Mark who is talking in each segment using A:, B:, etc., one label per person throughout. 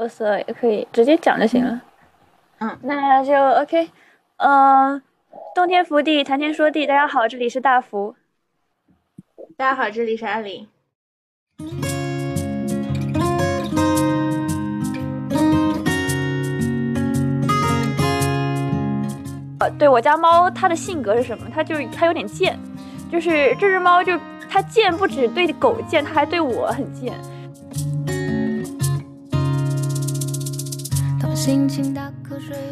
A: 呃，色也可以直接讲就行了。
B: 嗯，
A: 那就 OK。嗯，洞天福地，谈天说地，大家好，这里是大福。
B: 大家好，这里是阿林。
A: 呃，对我家猫，它的性格是什么？它就是它有点贱，就是这只猫就它贱，不止对狗贱，它还对我很贱。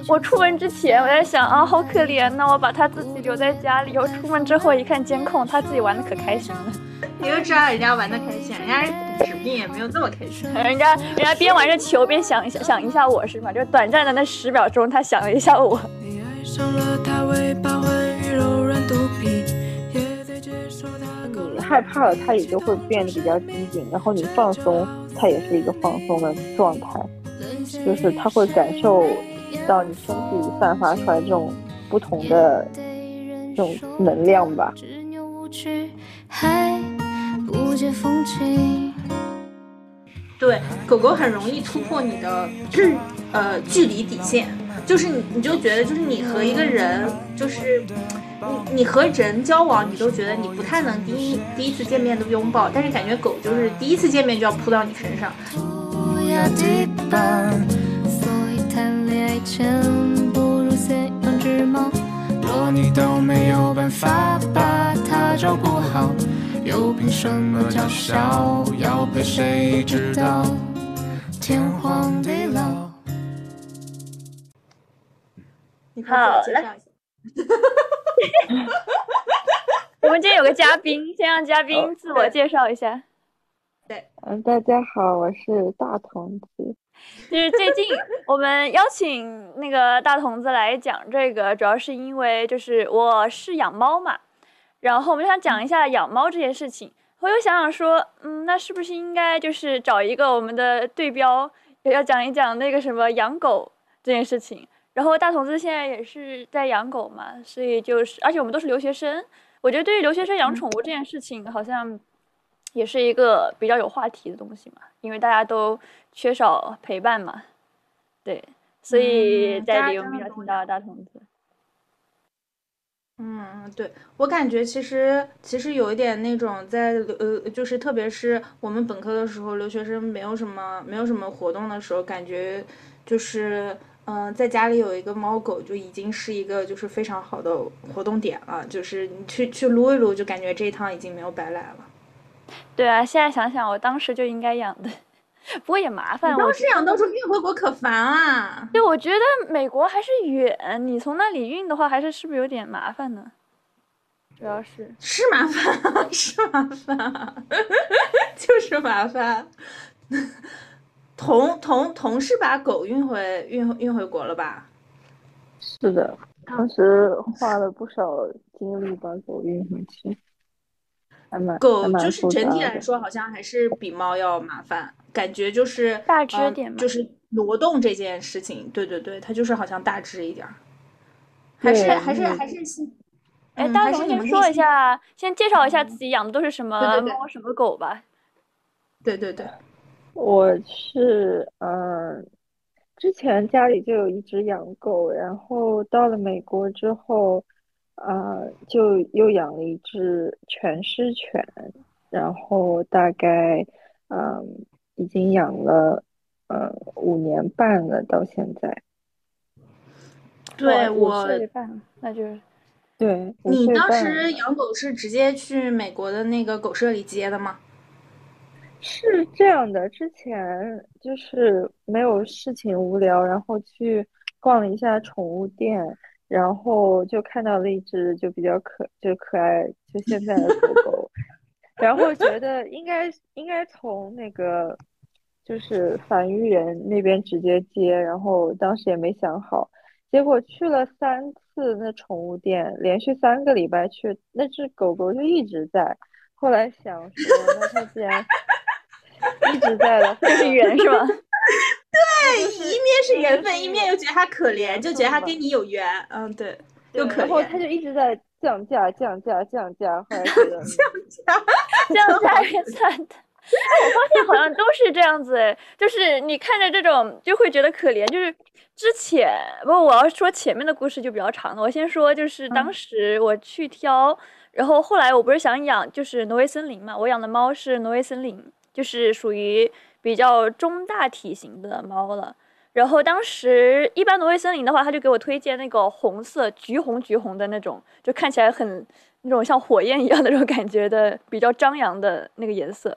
A: 我出门之前，我在想啊，好可怜呐，我把他自己留在家里。我出门之后一看监控，他自己玩的可开心了。
B: 你就知道人家玩的开心，人家指定也没有这么开心。
A: 人家人家边玩着球边想一想想一下我是吗？就短暂的那十秒钟，他想了一下我。
C: 你害怕了，他也就会变得比较机警，然后你放松，他也是一个放松的状态。就是他会感受到你身体里散发出来这种不同的这种能量吧。
B: 对，狗狗很容易突破你的呃距离底线，就是你你就觉得就是你和一个人就是你你和人交往，你都觉得你不太能第一第一次见面都拥抱，但是感觉狗就是第一次见面就要扑到你身上。所以谈恋爱前不如先养只猫。若你都没有办法把它照顾好，又凭什么叫嚣要陪谁直到天荒地老？好了，
A: 我们今天有个嘉宾，先让嘉宾自我介绍一下。
B: 对，
C: 嗯，大家好，我是大童子。
A: 就是最近我们邀请那个大童子来讲这个，主要是因为就是我是养猫嘛，然后我们想讲一下养猫这件事情。我又想想说，嗯，那是不是应该就是找一个我们的对标，也要讲一讲那个什么养狗这件事情。然后大童子现在也是在养狗嘛，所以就是，而且我们都是留学生，我觉得对于留学生养宠物这件事情，好像也是一个比较有话题的东西嘛，因为大家都。缺少陪伴嘛，对，所以在里我们要听到大童子。
B: 嗯，对我感觉其实其实有一点那种在呃，就是特别是我们本科的时候，留学生没有什么没有什么活动的时候，感觉就是嗯，在家里有一个猫狗就已经是一个就是非常好的活动点了，就是你去去撸一撸，就感觉这一趟已经没有白来了。
A: 对啊，现在想想，我当时就应该养的。不过也麻烦，
B: 当时养到时候运回国可烦啊。
A: 对，我觉得美国还是远，你从那里运的话，还是是不是有点麻烦呢？主要是
B: 是麻烦，是麻烦，就是麻烦。同同同事把狗运回运运回国了吧？
C: 是的，当时花了不少精力把狗运回去。
B: 狗就是整体来说，好像还是比猫要麻烦。感觉就是
A: 大只点，
B: 就是挪动这件事情，对对对，它就是好像大只一点儿，还是还是还是先，
A: 哎，大龙先说一下，先介绍一下自己养的都是什么猫什么狗吧。
B: 对对对，
C: 我是嗯，之前家里就有一只养狗，然后到了美国之后，呃，就又养了一只全狮犬，然后大概嗯。已经养了，呃，五年半了，到现在。
B: 对我，
A: 那就是，
C: 对
B: 你当时养狗是直接去美国的那个狗舍里接的吗？
C: 是这样的，之前就是没有事情无聊，然后去逛了一下宠物店，然后就看到了一只就比较可就可爱就现在的狗狗，然后觉得应该应该从那个。就是繁育人那边直接接，然后当时也没想好，结果去了三次那宠物店，连续三个礼拜去，那只狗狗就一直在。后来想说，那它既然 一直在了，
A: 就是缘是吧？
B: 对，一面是缘分，一面又觉得他可怜，就觉得他跟你有缘。嗯，对，又可怜。
C: 然后他就一直在降价，降价，降价，后来觉得
B: 降价，
A: 降价也惨的。我发现好像都是这样子，哎，就是你看着这种就会觉得可怜。就是之前不，我要说前面的故事就比较长了。我先说，就是当时我去挑，然后后来我不是想养，就是挪威森林嘛。我养的猫是挪威森林，就是属于比较中大体型的猫了。然后当时一般挪威森林的话，他就给我推荐那个红色、橘红、橘红的那种，就看起来很那种像火焰一样的那种感觉的，比较张扬的那个颜色。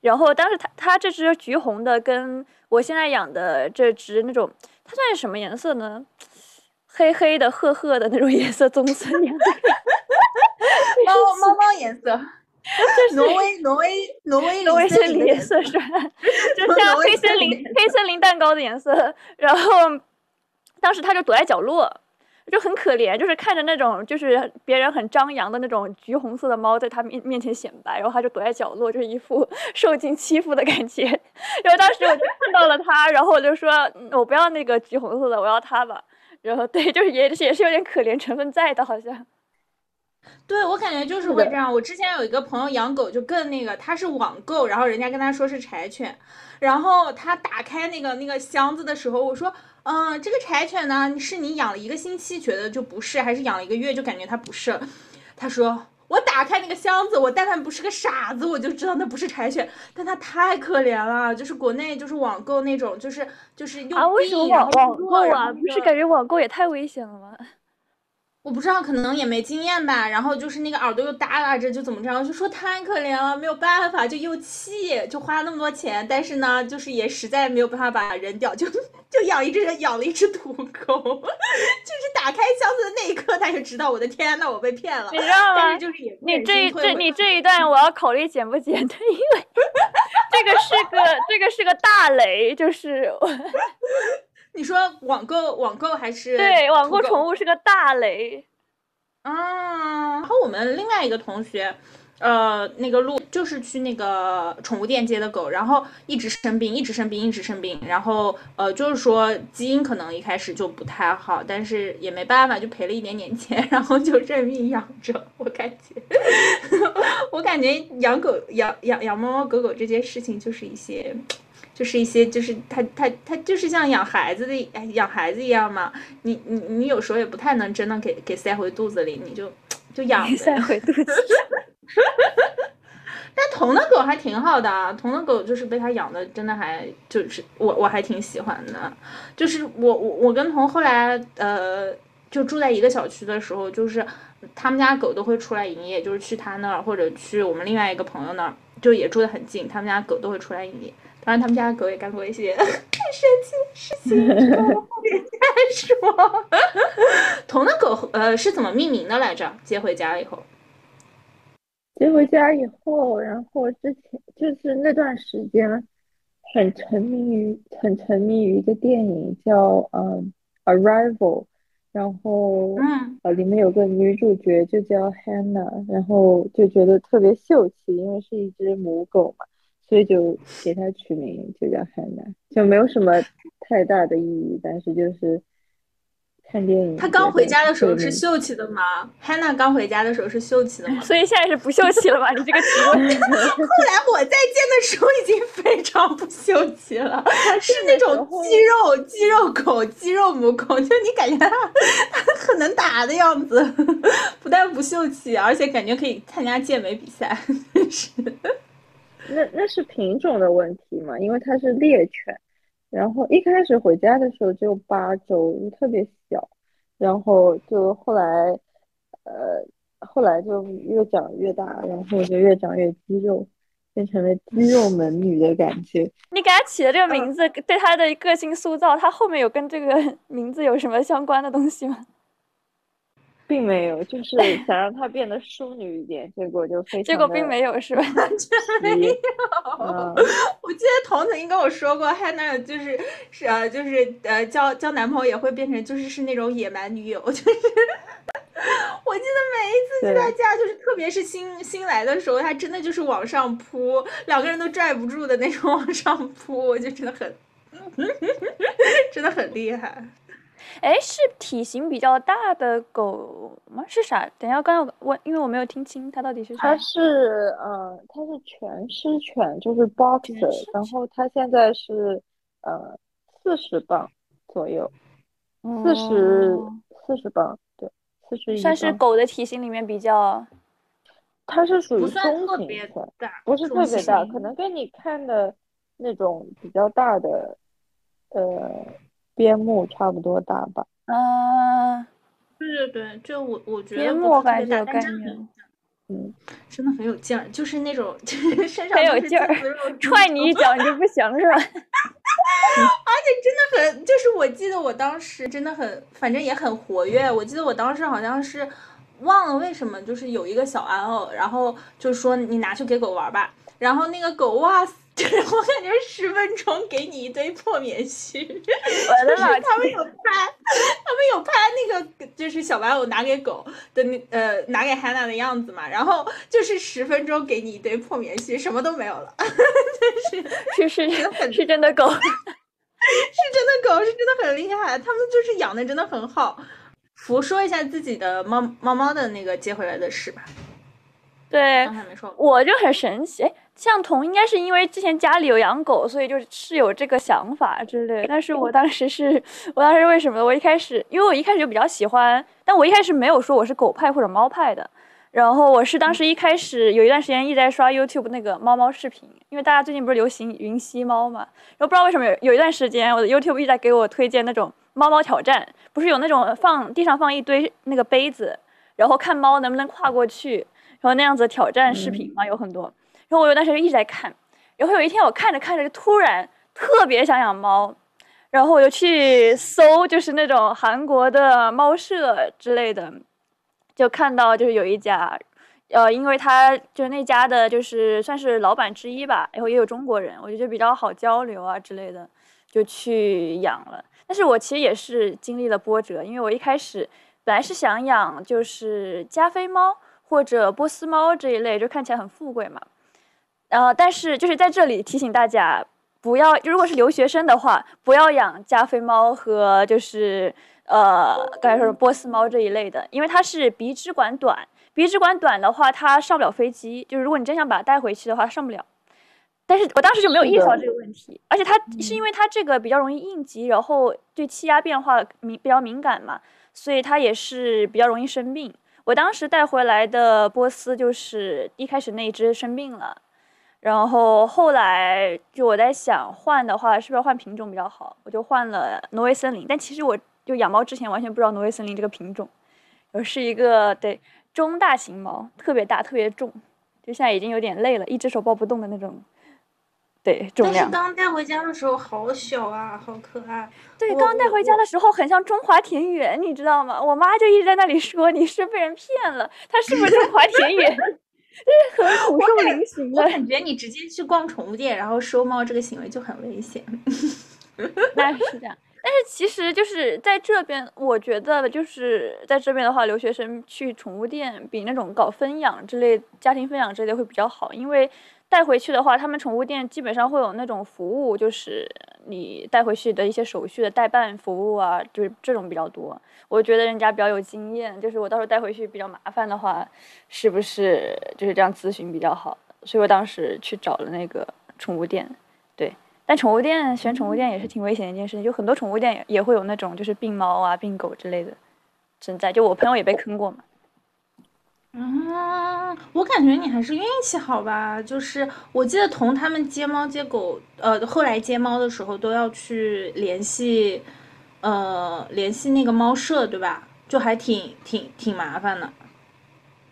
A: 然后当时他他这只橘红的，跟我现在养的这只那种，它算是什么颜色呢？黑黑的、褐褐的那种颜色，棕色颜色。
B: 猫猫猫颜色。就是挪威挪威挪威
A: 挪威森林颜色是吧？就像黑森林黑森林蛋糕的颜色。然后当时他就躲在角落，就很可怜，就是看着那种就是别人很张扬的那种橘红色的猫在他面面前显摆，然后他就躲在角落，就是一副 受尽欺负的感觉。然后当时我就看到了他，然后我就说我不要那个橘红色的，我要它吧。然后对，就是也也是有点可怜成分在的，好像。
B: 对我感觉就是会这样。我之前有一个朋友养狗，就更那个，他是网购，然后人家跟他说是柴犬，然后他打开那个那个箱子的时候，我说，嗯，这个柴犬呢，是你养了一个星期觉得就不是，还是养了一个月就感觉它不是？他说，我打开那个箱子，我但凡不是个傻子，我就知道那不是柴犬。但它太可怜了，就是国内就是网购那种，就是就是又
A: 啊，为什么网网购啊？不是感觉网购也太危险了吗？
B: 我不知道，可能也没经验吧。然后就是那个耳朵又耷拉着，就怎么着，就说太可怜了，没有办法，就又气，就花了那么多钱，但是呢，就是也实在没有办法把它扔掉，就就养一只，养了一只土狗。就是打开箱子的那一刻，他就知道，我的天呐，我被骗了。
A: 你知道吗？
B: 就是也
A: 你这这你这一段我要考虑剪不剪的，因为 这个是个这个是个大雷，就是我。
B: 你说网购网购还是
A: 对网购宠物是个大雷
B: 啊！然后我们另外一个同学，呃，那个路就是去那个宠物店接的狗，然后一直生病，一直生病，一直生病。然后呃，就是说基因可能一开始就不太好，但是也没办法，就赔了一点点钱，然后就认命养着。我感觉，我感觉养狗养养养猫猫狗狗这件事情就是一些。就是一些，就是他他他就是像养孩子的养孩子一样嘛，你你你有时候也不太能真的给给塞回肚子里，你就就养
A: 塞回肚子。
B: 但童的狗还挺好的啊，童的狗就是被他养的，真的还就是我我还挺喜欢的。就是我我我跟同后来呃就住在一个小区的时候，就是他们家狗都会出来营业，就是去他那儿或者去我们另外一个朋友那儿，就也住得很近，他们家狗都会出来营业。当然，他们家的狗也干过一些 很神奇的事情，后面再说。童的狗呃是怎么命名的来着？接回家以后，
C: 接回家以后，然后之前就是那段时间很沉迷于很沉迷于一个电影叫嗯《Arrival》，然后
B: 嗯
C: 呃里面有个女主角就叫 Hannah，然后就觉得特别秀气，因为是一只母狗嘛。所以就给它取名就叫汉娜，就没有什么太大的意义，但是就是看电影。
B: 他刚回家的时候是秀气的吗？汉娜刚回家的时候是秀气的吗？
A: 所以现在是不秀气了吧？你这个提问。后
B: 来我再见的时候已经非常不秀气了，是那种肌肉肌肉狗、肌肉母狗，就你感觉它它很能打的样子，不但不秀气，而且感觉可以参加健美比赛，真是。
C: 那那是品种的问题嘛？因为它是猎犬，然后一开始回家的时候就八周，就特别小，然后就后来，呃，后来就越长越大，然后就越长越肌肉，变成了肌肉猛女的感觉。
A: 你给它起的这个名字，对它的个性塑造，它后面有跟这个 名字有什么相关的东西吗？
C: 并没有，就是 想让她变得淑女一点，结果就非常。
A: 结果并没有，是吧？
B: 完全 没有。我记得童曾经跟我说过，汉娜就是是呃，就是呃，交交男朋友也会变成就是是那种野蛮女友，就是。我记得每一次去他家，就是特别是新新来的时候，他真的就是往上扑，两个人都拽不住的那种往上扑，我就真的很，真的很厉害。
A: 哎，是体型比较大的狗吗？是啥？等一下，刚刚我因为我没有听清它到底是啥。
C: 它是呃，它是全狮犬，就是 boxer，然后它现在是呃四十磅左右，四十四十磅，对，四十一。
A: 算是狗的体型里面比较。
C: 它是属于中
B: 型犬，
C: 不是特别大，可能跟你看的那种比较大的呃边牧差不多大吧。
A: 啊，
B: 对对对，就我我觉得
A: 边牧感觉有概念，
B: 嗯，真的很有劲儿，就是那种就是身上
A: 很有劲儿，踹你一脚你就不行是吧？
B: 而且真的很，就是我记得我当时真的很，反正也很活跃。我记得我当时好像是。忘了为什么，就是有一个小玩偶，然后就说你拿去给狗玩吧。然后那个狗哇，就是我感觉十分钟给你一堆破棉絮。
A: 我的老
B: 他们有拍，他们有拍那个就是小玩偶拿给狗的那呃拿给 Hannah 的样子嘛。然后就是十分钟给你一堆破棉絮，什么都没有了。
A: 是是是是真的狗，是
B: 真的狗，是真的很厉害。他们就是养的真的很好。福说一下自己的猫猫猫的那个接回来的事吧。
A: 对，
B: 刚才没说，
A: 我就很神奇。哎，向彤应该是因为之前家里有养狗，所以就是有这个想法之类。但是我当时是，我当时为什么？我一开始，因为我一开始就比较喜欢，但我一开始没有说我是狗派或者猫派的。然后我是当时一开始有一段时间一直在刷 YouTube 那个猫猫视频，因为大家最近不是流行云吸猫嘛。然后不知道为什么有有一段时间我的 YouTube 一直在给我推荐那种。猫猫挑战不是有那种放地上放一堆那个杯子，然后看猫能不能跨过去，然后那样子挑战视频嘛有很多。然后我有段时间一直在看，然后有一天我看着看着就突然特别想养猫，然后我就去搜就是那种韩国的猫舍之类的，就看到就是有一家，呃，因为他就是那家的就是算是老板之一吧，然后也有中国人，我觉得比较好交流啊之类的，就去养了。但是我其实也是经历了波折，因为我一开始本来是想养就是加菲猫或者波斯猫这一类，就看起来很富贵嘛。然后，但是就是在这里提醒大家，不要如果是留学生的话，不要养加菲猫和就是呃刚才说的波斯猫这一类的，因为它是鼻支管短，鼻支管短的话它上不了飞机，就是如果你真想把它带回去的话，上不了。但是我当时就没有意识到这个问题，而且它是因为它这个比较容易应急，然后对气压变化敏比较敏感嘛，所以它也是比较容易生病。我当时带回来的波斯就是一开始那一只生病了，然后后来就我在想换的话是不是换品种比较好，我就换了挪威森林。但其实我就养猫之前完全不知道挪威森林这个品种，而是一个对中大型猫，特别大特别重，就现在已经有点累了，一只手抱不动的那种。对，重量。
B: 但是刚带回家的时候好小啊，好可爱。
A: 对，刚带回家的时候很像中华田园，你知道吗？我妈就一直在那里说你是被人骗了，它是不是中华田园？就 是很骨瘦嶙峋的。
B: 我感觉你直接去逛宠物店，然后收猫这个行为就很危险。
A: 那是这样，但是其实就是在这边，我觉得就是在这边的话，留学生去宠物店比那种搞分养之类、家庭分养之类会比较好，因为。带回去的话，他们宠物店基本上会有那种服务，就是你带回去的一些手续的代办服务啊，就是这种比较多。我觉得人家比较有经验，就是我到时候带回去比较麻烦的话，是不是就是这样咨询比较好？所以我当时去找了那个宠物店，对。但宠物店选宠物店也是挺危险的一件事情，就很多宠物店也会有那种就是病猫啊、病狗之类的存在。就我朋友也被坑过嘛。
B: 嗯，我感觉你还是运气好吧。就是我记得同他们接猫接狗，呃，后来接猫的时候都要去联系，呃，联系那个猫舍，对吧？就还挺挺挺麻烦的。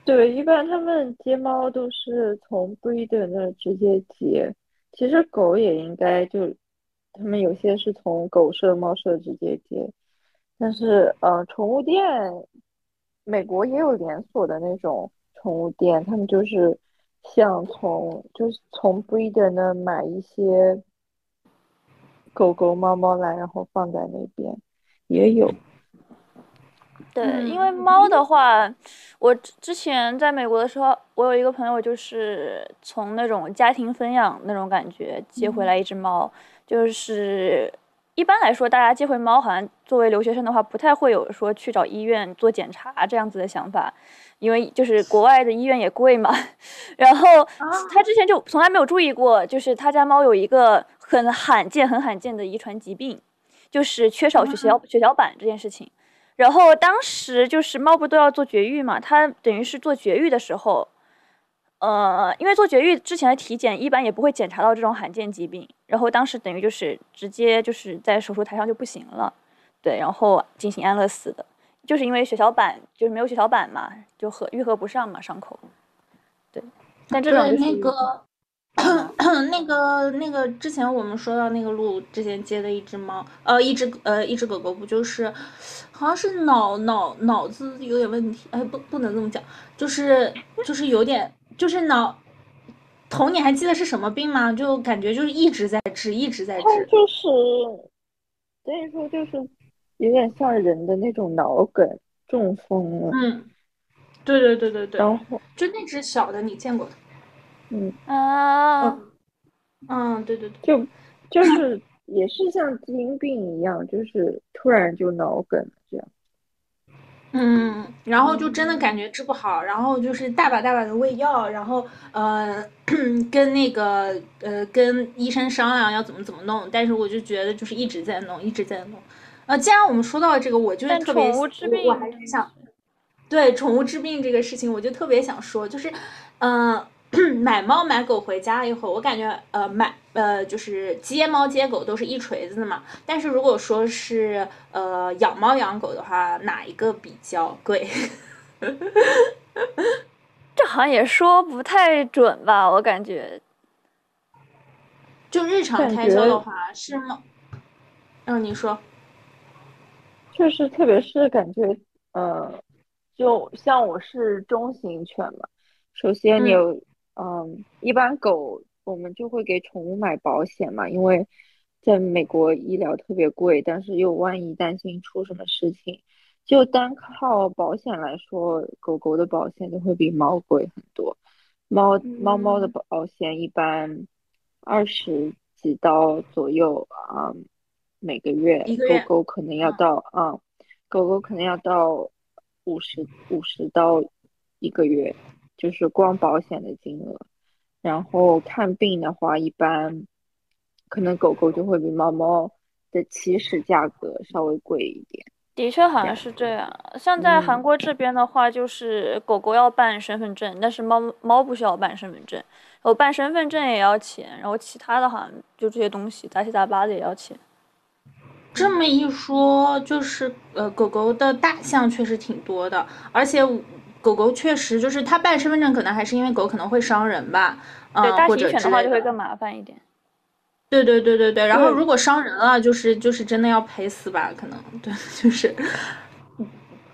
C: 对，一般他们接猫都是从 breeder 那直接接。其实狗也应该就，他们有些是从狗舍、猫舍直接接，但是呃，宠物店。美国也有连锁的那种宠物店，他们就是像从就是从 breeder 那买一些狗狗、猫猫来，然后放在那边也有。
A: 对，因为猫的话，我之前在美国的时候，我有一个朋友就是从那种家庭分养那种感觉接回来一只猫，就是。一般来说，大家接回猫，好像作为留学生的话，不太会有说去找医院做检查这样子的想法，因为就是国外的医院也贵嘛。然后他之前就从来没有注意过，就是他家猫有一个很罕见、很罕见的遗传疾病，就是缺少血小血小板这件事情。然后当时就是猫不都要做绝育嘛，他等于是做绝育的时候。呃，因为做绝育之前的体检一般也不会检查到这种罕见疾病，然后当时等于就是直接就是在手术台上就不行了，对，然后进行安乐死的，就是因为血小板就是没有血小板嘛，就合愈合不上嘛伤口，对，但这种
B: 那个那个那个之前我们说到那个鹿之前接的一只猫，呃，一只呃一只狗狗不就是，好像是脑脑脑子有点问题，哎，不不能这么讲，就是就是有点。就是脑，头你还记得是什么病吗？就感觉就是一直在治，一直在治。
C: 就是，所以说就是有点像人的那种脑梗中风了。
B: 嗯，对对对对对。
C: 然后
B: 就那只小的，你见过的？
C: 嗯
A: 啊，
B: 嗯，对对对，
C: 就就是也是像基因病一样，就是突然就脑梗。
B: 嗯，然后就真的感觉治不好，然后就是大把大把的喂药，然后呃 跟那个呃跟医生商量要怎么怎么弄，但是我就觉得就是一直在弄，一直在弄。呃，既然我们说到这个，我就是特别，我还是想对宠物治病这个事情，我就特别想说，就是嗯。买猫买狗回家了以后，我感觉呃买呃就是接猫接狗都是一锤子的嘛。但是如果说是呃养猫养狗的话，哪一个比较贵？
A: 这好像也说不太准吧，我感觉。
B: 就日常开销的话是猫？嗯，你说。
C: 就是特别是感觉呃，就像我是中型犬嘛，首先你有。嗯，一般狗我们就会给宠物买保险嘛，因为在美国医疗特别贵，但是又万一担心出什么事情，就单靠保险来说，狗狗的保险就会比猫贵很多。猫猫猫的保险一般二十几刀左右啊，每个月。狗狗可能要到啊，狗狗可能要到五十五十刀一个月。就是光保险的金额，然后看病的话，一般可能狗狗就会比猫猫的起始价格稍微贵一点。
A: 的确好像是这样。像在韩国这边的话，就是狗狗要办身份证，但是猫猫不需要办身份证。我办身份证也要钱，然后其他的好像就这些东西杂七杂八的也要钱。
B: 这么一说，就是呃，狗狗的大项确实挺多的，而且。狗狗确实就是它办身份证，可能还是因为狗可能会伤人吧，嗯，或者
A: 犬的话就会。更麻烦一点。
B: 对对对对对，然后如果伤人了，就是就是真的要赔死吧，可能对，就是，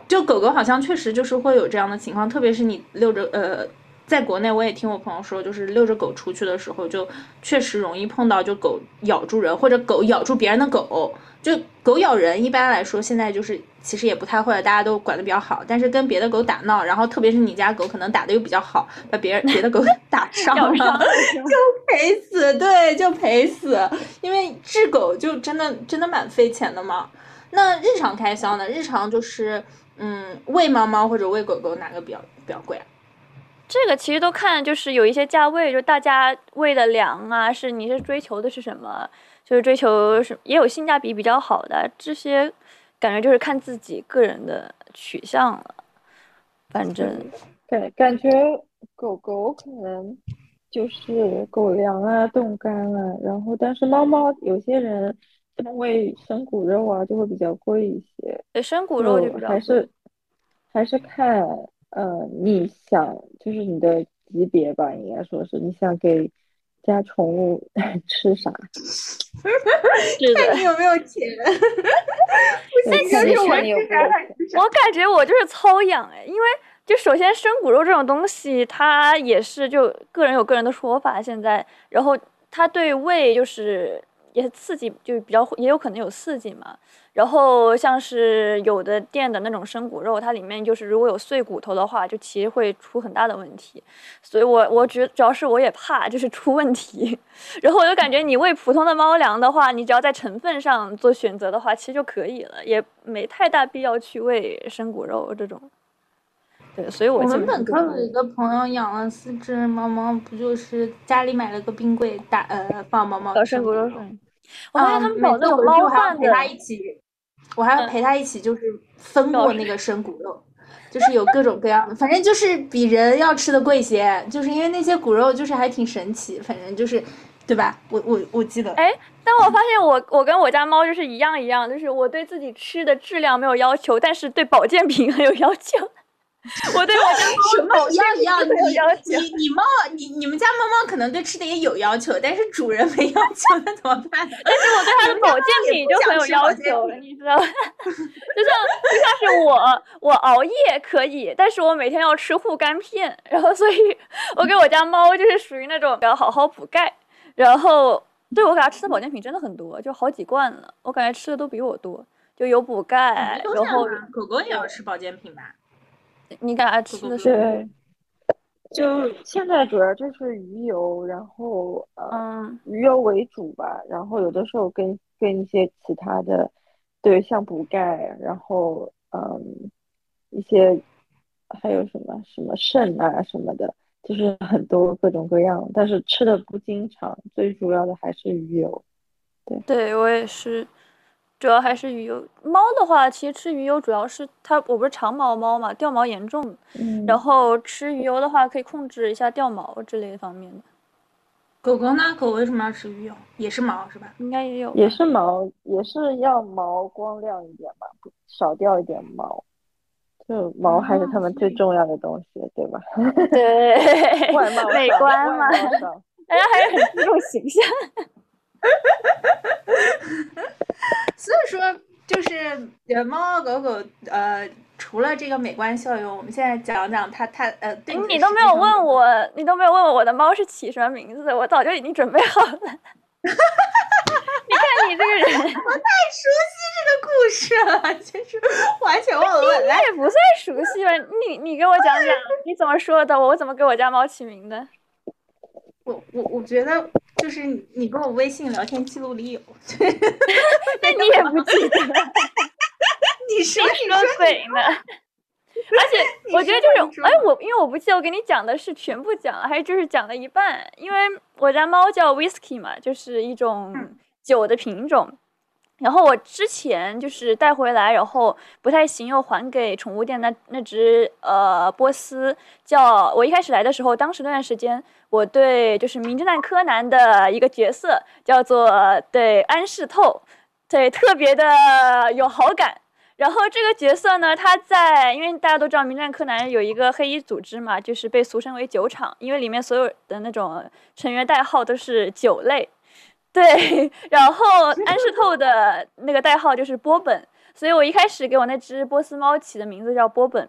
B: 就狗狗好像确实就是会有这样的情况，特别是你遛着呃，在国内我也听我朋友说，就是遛着狗出去的时候，就确实容易碰到就狗咬住人或者狗咬住别人的狗。就狗咬人，一般来说现在就是其实也不太会了，大家都管的比较好。但是跟别的狗打闹，然后特别是你家狗可能打的又比较好，把别人别的狗 打伤了，就赔死，对，就赔死。因为治狗就真的真的蛮费钱的嘛。那日常开销呢？日常就是嗯，喂猫猫或者喂狗狗哪个比较比较贵啊？
A: 这个其实都看就是有一些价位，就大家喂的粮啊，是你是追求的是什么？就是追求是也有性价比比较好的这些，感觉就是看自己个人的取向了。反正
C: 对感觉狗狗可能就是狗粮啊、冻干啊，然后但是猫猫有些人喂生骨肉啊就会比较贵一些。
A: 对，生骨肉就比较
C: 还是还是看呃你想就是你的级别吧，应该说是你想给。家宠物 吃啥？
B: 看你有没有钱。
C: 不行，就是我
A: 我感觉我就是糙养哎，因为就首先生骨肉这种东西，它也是就个人有个人的说法。现在，然后它对胃就是也刺激，就比较也有可能有刺激嘛。然后像是有的店的那种生骨肉，它里面就是如果有碎骨头的话，就其实会出很大的问题。所以我我觉主要是我也怕就是出问题。然后我就感觉你喂普通的猫粮的话，你只要在成分上做选择的话，其实就可以了，也没太大必要去喂生骨肉这种。对，所以我
B: 我们本科有一个朋友养了四只猫猫，不就是家里买了个冰柜，打呃放猫猫
A: 生骨肉。我
B: 发
A: 现他们搞那种猫饭
B: 陪他一起，我还要陪他一起，就是分过那个生骨肉，就是有各种各样的，反正就是比人要吃的贵些，就是因为那些骨肉就是还挺神奇，反正就是，对吧？我我我记得。
A: 哎，但我发现我我跟我家猫就是一样一样，就是我对自己吃的质量没有要求，但是对保健品很有要求。我对我家猫
B: 什么一样一样，你你你猫你你们家猫猫可能对吃的也有要求，但是主人没要求，那怎么办？
A: 但是我对它的保健品就很有要求，你知道吗？就像就像是我我熬夜可以，但是我每天要吃护肝片，然后所以我给我家猫就是属于那种要好好补钙，然后对我给它吃的保健品真的很多，就好几罐了，我感觉吃的都比我多，就有补钙，然后
B: 狗狗也要吃保健品吧？
A: 你给它吃的是？
C: 就现在主要就是鱼油，然后呃，鱼油为主吧。然后有的时候跟跟一些其他的，对，像补钙，然后嗯，一些还有什么什么肾啊什么的，就是很多各种各样。但是吃的不经常，最主要的还是鱼油。对，
A: 对我也是。主要还是鱼油。猫的话，其实吃鱼油主要是它，我不是长毛猫嘛，掉毛严重。
C: 嗯。
A: 然后吃鱼油的话，可以控制一下掉毛之类方面的。
B: 狗狗呢？狗为什么要吃鱼油？也是毛是吧？
A: 应该也有。
C: 也是毛，也是要毛光亮一点吧，少掉一点毛。就毛还是它们最重要的东西，对吧？
A: 对。
C: 外貌
A: 美观嘛。大家还是很注重形象。
B: 所以说，就是呃，猫猫狗狗，呃，除了这个美观效用，我们现在讲讲它它呃，对
A: 你都没有问我，你都没有问我我的猫是起什么名字，我早就已经准备好了。你看你这个人，我太
B: 熟悉这个故事了，就是完全忘了问。
A: 你也不算熟悉吧？你你给我讲讲，你怎么说的？我怎么给我家猫起名的？
B: 我我我觉得。就是你跟我微信聊天记录里有，
A: 那你也不记得？
B: 你说
A: 你说嘴呢？而且我觉得就是，哎，我因为我不记得我给你讲的是全部讲了，还是就是讲了一半？因为我家猫叫 Whisky 嘛，就是一种酒的品种。然后我之前就是带回来，然后不太行，又还给宠物店那那只呃波斯，叫我一开始来的时候，当时那段时间。我对就是《名侦探柯南》的一个角色叫做对安室透，对特别的有好感。然后这个角色呢，他在因为大家都知道《名侦探柯南》有一个黑衣组织嘛，就是被俗称为酒厂，因为里面所有的那种成员代号都是酒类。对，然后安室透的那个代号就是波本，所以我一开始给我那只波斯猫起的名字叫波本。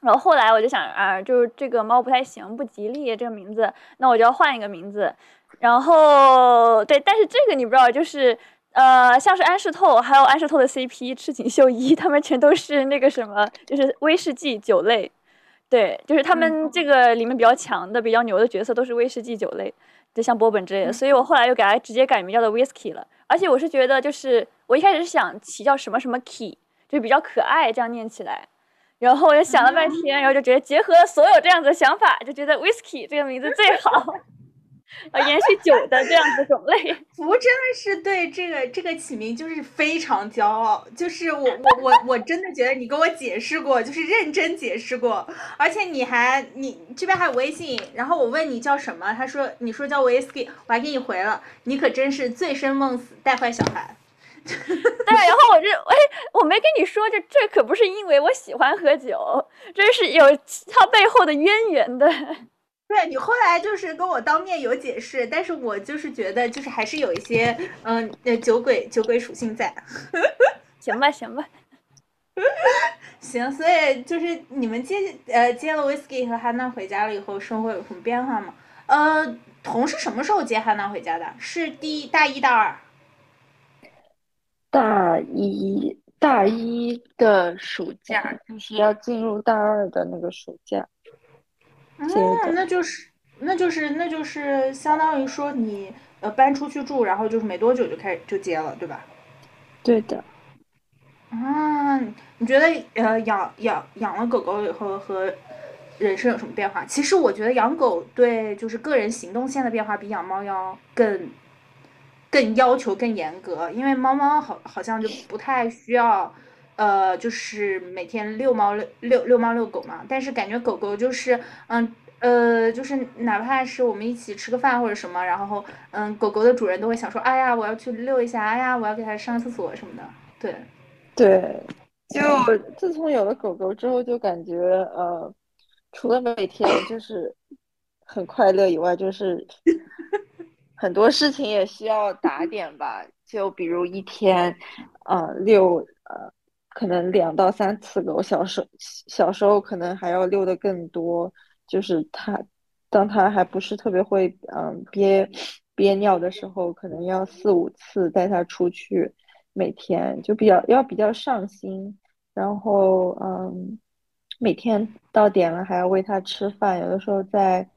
A: 然后后来我就想啊，就是这个猫不太行，不吉利这个名字，那我就要换一个名字。然后对，但是这个你不知道，就是呃，像是安室透，还有安室透的 CP 赤井秀一，他们全都是那个什么，就是威士忌酒类。对，就是他们这个里面比较强的、比较牛的角色都是威士忌酒类，就像波本之类的。所以我后来又给它直接改名叫做 Whisky 了。而且我是觉得，就是我一开始是想起叫什么什么 Key，就比较可爱，这样念起来。然后我就想了半天，然后就觉得结合了所有这样子的想法，就觉得 Whisky 这个名字最好，啊，延续酒的这样子种类。
B: 福真的是对这个这个起名就是非常骄傲，就是我我我我真的觉得你跟我解释过，就是认真解释过，而且你还你这边还有微信，然后我问你叫什么，他说你说叫 Whisky，我还给你回了，你可真是醉生梦死带坏小孩。
A: 对，然后我就哎，我没跟你说，这这可不是因为我喜欢喝酒，这是有它背后的渊源的。
B: 对你后来就是跟我当面有解释，但是我就是觉得就是还是有一些嗯呃酒鬼酒鬼属性在。
A: 行吧，行吧，
B: 行，所以就是你们接呃接了 Whisky 和汉娜回家了以后，生活有什么变化吗？呃，彤是什么时候接汉娜回家的？是第大一大二？
C: 大一大一的暑假，就是要进入大二的那个暑假。
B: 哦，那就是那就是那就是相当于说你呃搬出去住，然后就是没多久就开始就接了，对吧？
C: 对的。
B: 啊，你觉得呃养养养了狗狗以后和人生有什么变化？其实我觉得养狗对就是个人行动线的变化比养猫要更更要求更严格，因为猫猫好好像就不太需要呃就是每天遛猫遛遛遛猫遛狗嘛，但是感觉狗狗就是嗯呃就是哪怕是我们一起吃个饭或者什么，然后嗯狗狗的主人都会想说，哎呀我要去遛一下，哎呀我要给它上厕所什么的，对。
C: 对，就自从有了狗狗之后，就感觉呃，除了每天就是很快乐以外，就是 很多事情也需要打点吧。就比如一天，呃，遛呃，可能两到三次狗。小时候小时候可能还要遛的更多，就是它当它还不是特别会嗯憋憋尿的时候，可能要四五次带它出去。每天就比较要比较上心，然后嗯，每天到点了还要喂它吃饭，有的时候在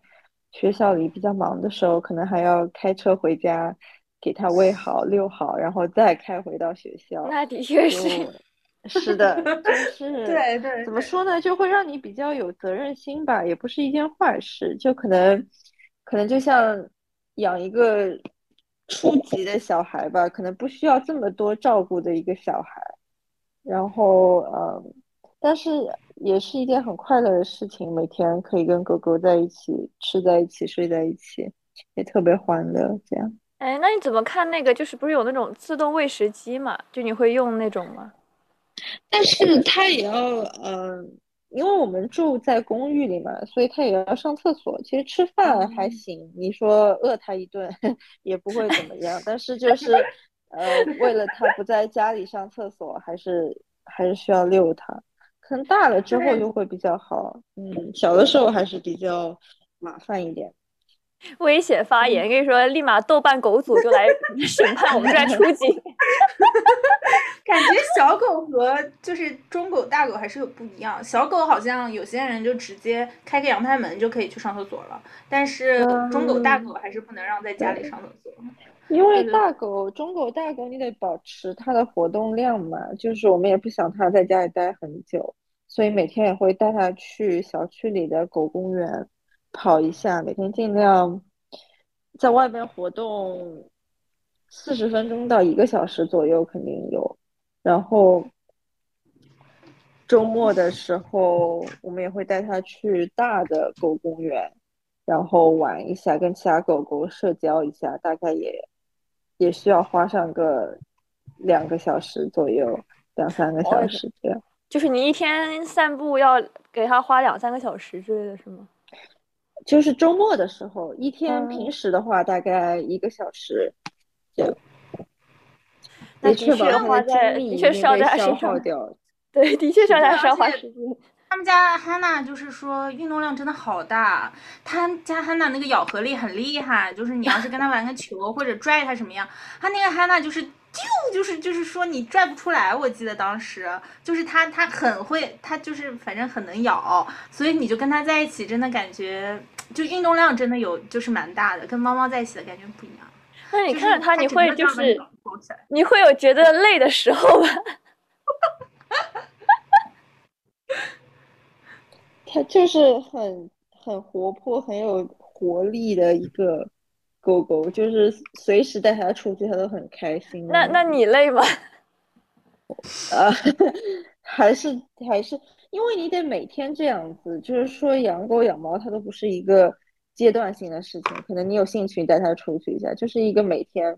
C: 学校里比较忙的时候，可能还要开车回家给它喂好遛好，然后再开回到学校。
A: 那的确是，
C: 是的，就 是
B: 对对，
C: 怎么说呢，就会让你比较有责任心吧，也不是一件坏事，就可能可能就像养一个。初级的小孩吧，可能不需要这么多照顾的一个小孩，然后嗯，但是也是一件很快乐的事情，每天可以跟狗狗在一起，吃在一起，睡在一起，也特别欢乐。这样，
A: 哎，那你怎么看那个？就是不是有那种自动喂食机嘛？就你会用那种吗？
C: 但是他也要嗯。因为我们住在公寓里嘛，所以他也要上厕所。其实吃饭还行，你说饿他一顿 也不会怎么样。但是就是，呃，为了他不在家里上厕所，还是还是需要遛他。可能大了之后就会比较好。嗯，小的时候还是比较麻烦一点。
A: 危险发言，跟你说，立马豆瓣狗组就来审判我们在出警。
B: 感觉小狗和就是中狗、大狗还是有不一样。小狗好像有些人就直接开个阳台门就可以去上厕所了，但是中狗、大狗还是不能让在家里上厕所。
C: 因为大狗、中狗、大狗你得保持它的活动量嘛，就是我们也不想它在家里待很久，所以每天也会带它去小区里的狗公园。跑一下，每天尽量在外边活动四十分钟到一个小时左右，肯定有。然后周末的时候，我们也会带它去大的狗公园，然后玩一下，跟其他狗狗社交一下，大概也也需要花上个两个小时左右，两三个小时这样。
A: 就是你一天散步要给它花两三个小时之类的是吗？
C: 就是周末的时候，一天平时的话大概一个小时，就
A: 的确花在，的确需要在身上。对，的确需要在身上花时间。
B: 他们家汉娜就是说运动量真的好大，他家汉娜那个咬合力很厉害，就是你要是跟他玩个球或者拽他什么样，他那个汉娜就是。就就是就是说你拽不出来，我记得当时就是它它很会，它就是反正很能咬，所以你就跟它在一起，真的感觉就运动量真的有就是蛮大的，跟猫猫在一起的感觉不一样。
A: 那你看着它，你会就是你会有觉得累的时候吗？
C: 它就是很很活泼、很有活力的一个。狗狗就是随时带它出去，它都很开心。
A: 那那你累吗？
C: 啊，还是还是，因为你得每天这样子。就是说，养狗养猫它都不是一个阶段性的事情，可能你有兴趣带它出去一下，就是一个每天。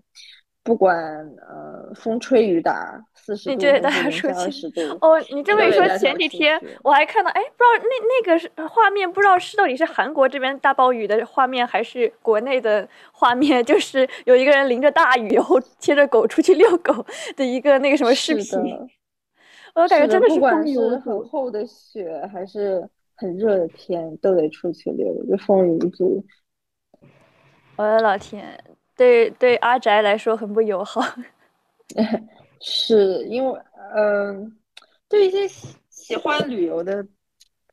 C: 不管呃风吹雨打，四十度。
A: 哦，你这么一说，前几天我还看到，哎，不知道那那个是画面，不知道是到底是韩国这边大暴雨的画面，还是国内的画面，就是有一个人淋着大雨，然后牵着狗出去遛狗的一个那个什么视频。我感觉真的
C: 是不管是很厚的雪，还是很热的天，都得出去遛，就风雨无阻。
A: 我的老天！对对，阿宅来说很不友好。
C: 是因为，嗯，对一些喜喜欢旅游的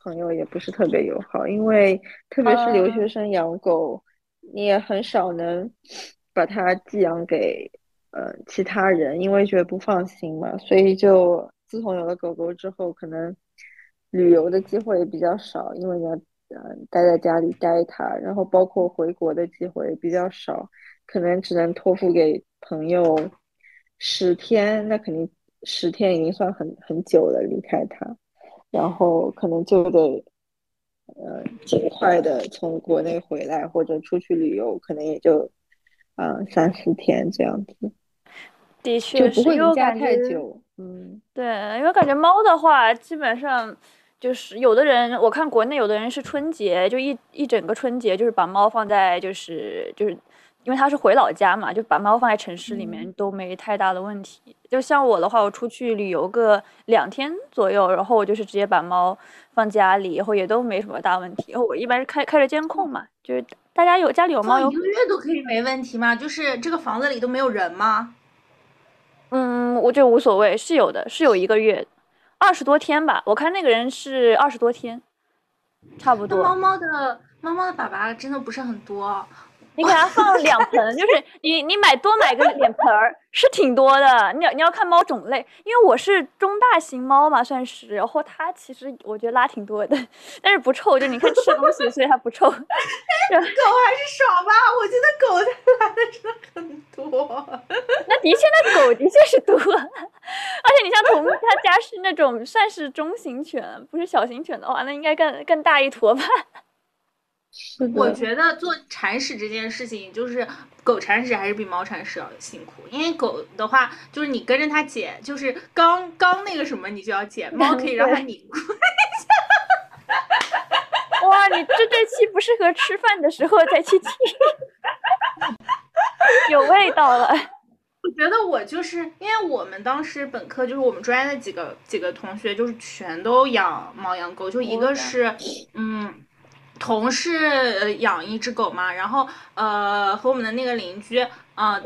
C: 朋友也不是特别友好，因为特别是留学生养狗，你也很少能把它寄养给呃其他人，因为觉得不放心嘛。所以就自从有了狗狗之后，可能旅游的机会也比较少，因为你要嗯待在家里待它，然后包括回国的机会比较少，可能只能托付给朋友。十天，那肯定十天已经算很很久了，离开他，然后可能就得，呃，尽快的从国内回来或者出去旅游，可能也就，啊三四天这样子。
A: 的确，
C: 不会离
A: 家
C: 太久。嗯，
A: 对，因为感觉猫的话，基本上就是有的人，我看国内有的人是春节就一一整个春节就是把猫放在就是就是。因为他是回老家嘛，就把猫放在城市里面都没太大的问题。就像我的话，我出去旅游个两天左右，然后我就是直接把猫放家里，然后也都没什么大问题。然后我一般是开开着监控嘛，就是大家有家里有猫，有
B: 一个月都可以没问题吗？就是这个房子里都没有人吗？
A: 嗯，我就无所谓，是有的，是有一个月，二十多天吧。我看那个人是二十多天，差不多。
B: 猫猫的猫猫的粑粑真的不是很多。
A: 你给它放两盆，就是你你买多买个脸盆儿是挺多的。你要你要看猫种类，因为我是中大型猫嘛，算是。然后它其实我觉得拉挺多的，但是不臭。就你看吃东西，所以它不臭。狗
B: 还是少吧，我觉得狗它拉的真的很多。
A: 那的确，那狗的确是多。而且你像童他家是那种算是中型犬，不是小型犬的话，那应该更更大一坨吧。
B: 我觉得做铲屎这件事情，就是狗铲屎还是比猫铲屎要辛苦。因为狗的话，就是你跟着它捡，就是刚刚那个什么，你就要捡。猫可以 让它拧 过一
A: 下。哇，你这这期不适合吃饭的时候再去听，有味道了。
B: 我觉得我就是因为我们当时本科就是我们专业的几个几个同学，就是全都养猫养狗，就一个是嗯。同事养一只狗嘛，然后呃和我们的那个邻居，呃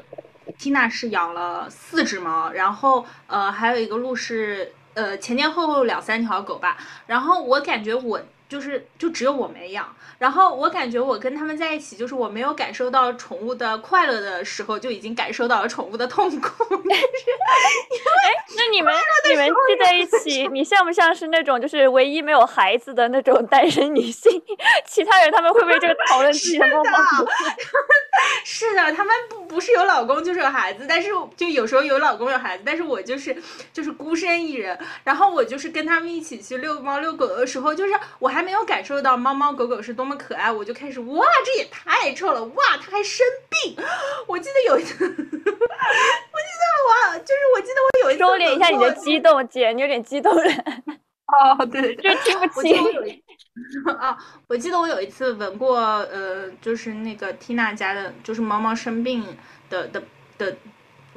B: ，Tina 是养了四只猫，然后呃还有一个鹿是呃前前后后两三条狗吧，然后我感觉我。就是就只有我没养，然后我感觉我跟他们在一起，就是我没有感受到宠物的快乐的时候，就已经感受到了宠物的痛苦。哎，
A: 那你们你们聚在一起，你像不像是那种就是唯一没有孩子的那种单身女性？其他人他们会不会这个讨论自己的猫猫？
B: 是的，他们不不是有老公就是有孩子，但是就有时候有老公有孩子，但是我就是就是孤身一人，然后我就是跟他们一起去遛猫遛狗的时候，就是我。还没有感受到猫猫狗狗是多么可爱，我就开始哇，这也太臭了！哇，它还生病。我记得有一次，我记得我就是我记得我有一次
A: 收敛一下你的激动，姐，你有点激动了。
B: 哦，对，
A: 就听不清。
B: 啊，我记得我有一次闻过，呃，就是那个缇娜家的，就是猫猫生病的的的。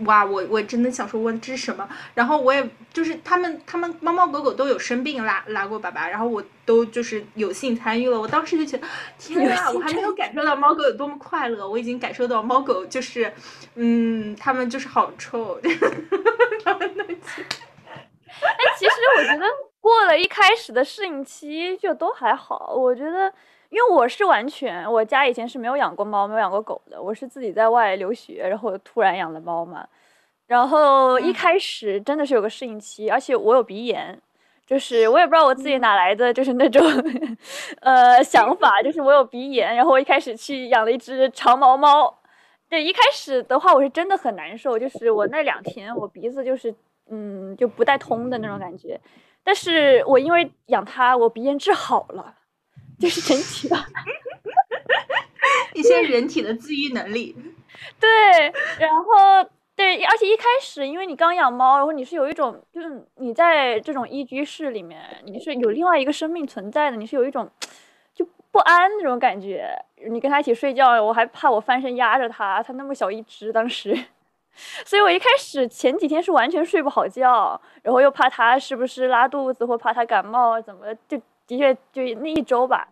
B: 哇，我我真的想说，我这是什么？然后我也就是他们，他们猫猫狗狗都有生病拉拉过粑粑，然后我都就是有幸参与了。我当时就觉得，天呐，我还没有感受到猫狗有多么快乐，我已经感受到猫狗就是，嗯，他们就是好臭。哈哈哈哈哈哎，
A: 其实我觉得过了一开始的适应期就都还好，我觉得。因为我是完全，我家以前是没有养过猫，没有养过狗的。我是自己在外留学，然后突然养了猫嘛。然后一开始真的是有个适应期，而且我有鼻炎，就是我也不知道我自己哪来的，就是那种 呃想法，就是我有鼻炎。然后我一开始去养了一只长毛猫。对，一开始的话我是真的很难受，就是我那两天我鼻子就是嗯就不带通的那种感觉。但是我因为养它，我鼻炎治好了。就是神奇吧，
B: 一些人体的自愈能力。
A: 对，然后对，而且一开始因为你刚养猫，然后你是有一种，就是你在这种一居室里面，你是有另外一个生命存在的，你是有一种就不安那种感觉。你跟它一起睡觉，我还怕我翻身压着它，它那么小一只，当时，所以我一开始前几天是完全睡不好觉，然后又怕它是不是拉肚子，或怕它感冒，怎么就。的确，就那一周吧，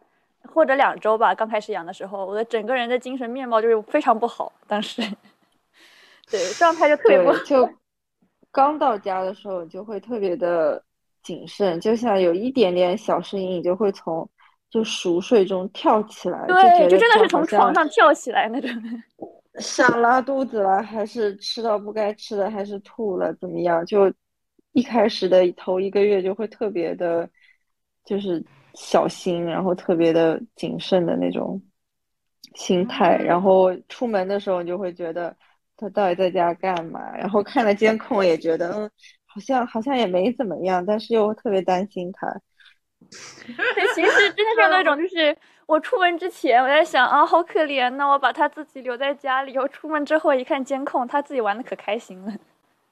A: 或者两周吧。刚开始养的时候，我的整个人的精神面貌就是非常不好。当时，对状态就特别不好。
C: 就刚到家的时候，你就会特别的谨慎，就像有一点点小声音，你就会从就熟睡中跳起来，
A: 对，
C: 就
A: 真的是从床上跳起来那种。
C: 想拉肚子了，还是吃到不该吃的，还是吐了，怎么样？就一开始的头一个月就会特别的，就是小心，然后特别的谨慎的那种心态。然后出门的时候，你就会觉得他到底在家干嘛？然后看了监控也觉得，嗯，好像好像也没怎么样，但是又特别担心他。
A: 对，其实真的是那种，就是我出门之前我在想啊，好可怜呐，我把他自己留在家里。我出门之后一看监控，他自己玩的可开心了。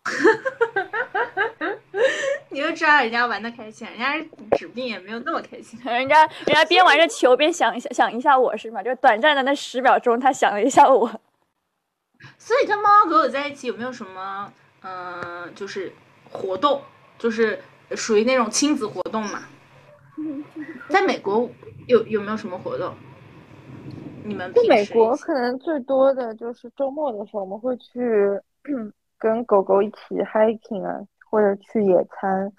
B: 你就知道人家玩的开心，人家指不定也没有那么开心。
A: 人家人家边玩着球边想一下想一下我是吗？就短暂的那十秒钟，他想了一下我。
B: 所以跟猫猫狗狗在一起有没有什么嗯，就是活动，就是属于那种亲子活动嘛？在美国有有没有什么活动？你们
C: 在美国可能最多的就是周末的时候，我们会去跟狗狗一起 hiking 啊，或者去野餐。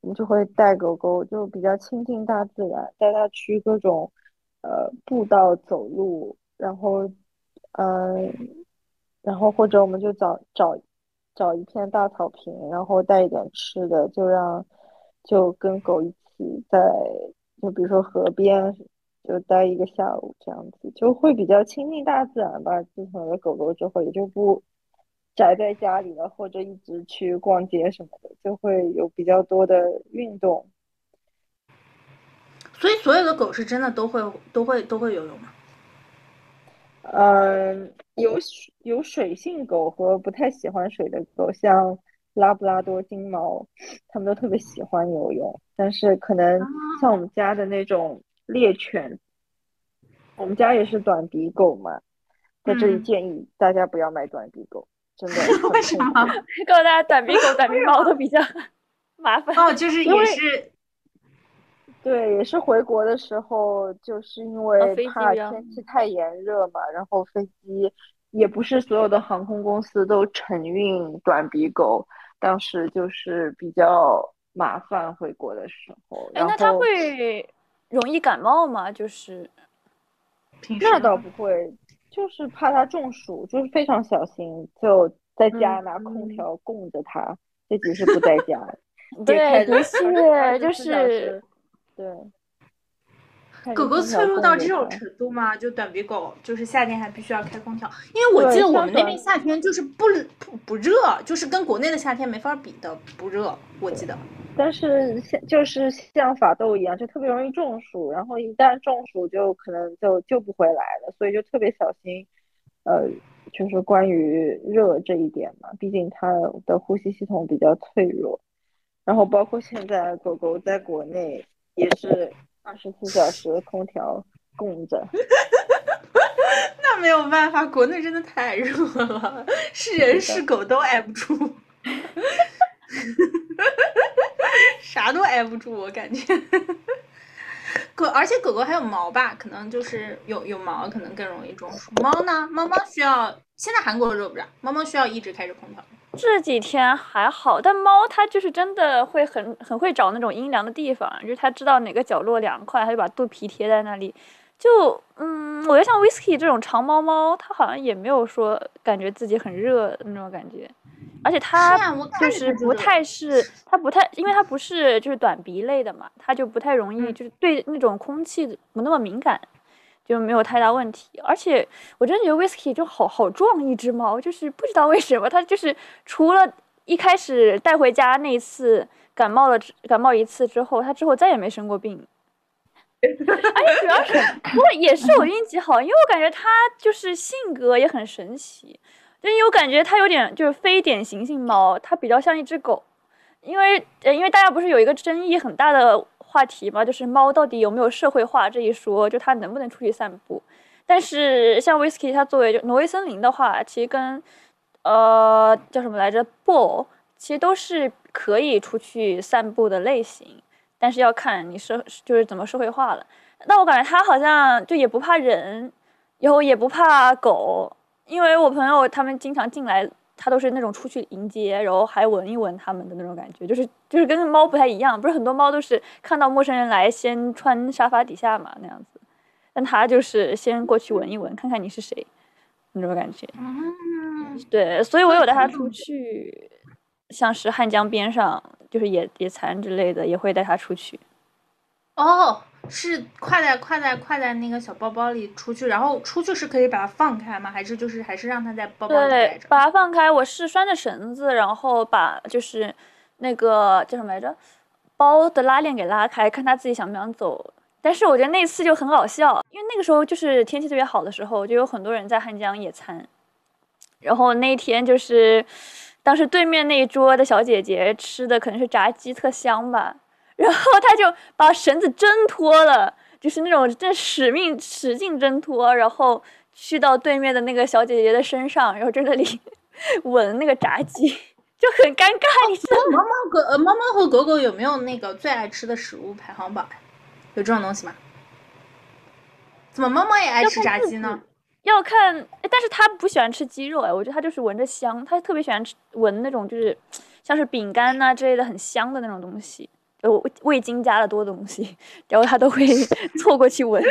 C: 我们就会带狗狗，就比较亲近大自然，带它去各种呃步道走路，然后嗯，然后或者我们就找找找一片大草坪，然后带一点吃的，就让就跟狗一起。在就比如说河边，就待一个下午这样子，就会比较亲近大自然吧。自从有了狗狗之后，也就不宅在家里了，或者一直去逛街什么的，就会有比较多的运动。
B: 所以，所有的狗是真的都会都会都会游泳吗？
C: 嗯，有有水性狗和不太喜欢水的狗，像。拉布拉多、金毛，他们都特别喜欢游泳，但是可能像我们家的那种猎犬，我们家也是短鼻狗嘛，在这里建议大家不要买短鼻狗，真的。
B: 为什么？
A: 告诉大家，短鼻狗、短鼻猫都比较 麻烦。
B: 哦，就是也是，
C: 对，也是回国的时候，就是因为怕天气太炎热嘛，然后飞机也不是所有的航空公司都承运短鼻狗。当时就是比较麻烦，回国的时候。哎，
A: 那它会容易感冒吗？就是，
C: 那倒不会，就是怕他中暑，就是非常小心，就在家拿空调供着他，这几是不在家。
A: 对，的确就是，
C: 对。
B: 狗狗脆弱到这种程度吗？就短鼻狗，就是夏天还必须要开空调，因为我记得我们那边夏天就是不不不热，就是跟国内的夏天没法比的不热，我记得。
C: 但是像就是像法斗一样，就特别容易中暑，然后一旦中暑就可能就救不回来了，所以就特别小心。呃，就是关于热这一点嘛，毕竟它的呼吸系统比较脆弱，然后包括现在狗狗在国内也是。二十四小时空调供着，
B: 那没有办法，国内真的太热了，是人是狗都挨不住，啥都挨不住，我感觉。狗，而且狗狗还有毛吧，可能就是有有毛，可能更容易中暑。猫呢？猫猫需要，现在韩国热不热？猫猫需要一直开着空调。
A: 这几天还好，但猫它就是真的会很很会找那种阴凉的地方，就是它知道哪个角落凉快，它就把肚皮贴在那里。就嗯，我觉得像 Whisky 这种长毛猫，它好像也没有说感觉自己很热那种感觉，而且它就是不太是它不太，因为它不是就是短鼻类的嘛，它就不太容易就是对那种空气不那么敏感。就没有太大问题，而且我真的觉得 Whisky 就好好壮一只猫，就是不知道为什么它就是除了一开始带回家那一次感冒了感冒一次之后，它之后再也没生过病。而且主要是不过也是我运气好，因为我感觉它就是性格也很神奇，因为我感觉它有点就是非典型性猫，它比较像一只狗，因为呃因为大家不是有一个争议很大的。话题嘛，就是猫到底有没有社会化这一说，就它能不能出去散步。但是像 Whisky 它作为就挪威森林的话，其实跟呃叫什么来着 b o 其实都是可以出去散步的类型。但是要看你社就是怎么社会化了。那我感觉它好像就也不怕人，然后也不怕狗，因为我朋友他们经常进来。他都是那种出去迎接，然后还闻一闻他们的那种感觉，就是就是跟猫不太一样，不是很多猫都是看到陌生人来先穿沙发底下嘛那样子，但它就是先过去闻一闻，看看你是谁，那种感觉。
B: 嗯，
A: 对，所以我有带它出去，像是汉江边上，就是野野餐之类的，也会带它出去。
B: 哦，是挎在挎在挎在那个小包包里出去，然后出去是可以把它放开吗？还是就是还是让它在包包里待
A: 对，
B: 着？
A: 把它放开，我是拴着绳子，然后把就是那个叫什么来着，包的拉链给拉开，看它自己想不想走。但是我觉得那次就很搞笑，因为那个时候就是天气特别好的时候，就有很多人在汉江野餐。然后那一天就是，当时对面那一桌的小姐姐吃的可能是炸鸡，特香吧。然后他就把绳子挣脱了，就是那种正使命使劲挣脱，然后去到对面的那个小姐姐的身上，然后在那里 闻那个炸鸡，就很尴尬，你知道吗？
B: 猫猫狗呃，猫猫和狗狗有没有那个最爱吃的食物排行榜？有这种东西吗？怎么猫猫也爱吃炸鸡呢？
A: 要看，哎但是他不喜欢吃鸡肉哎，我觉得他就是闻着香，他特别喜欢吃闻那种就是像是饼干呐、之类的很香的那种东西，呃味味精加了多的东西，然后他都会 凑过去闻。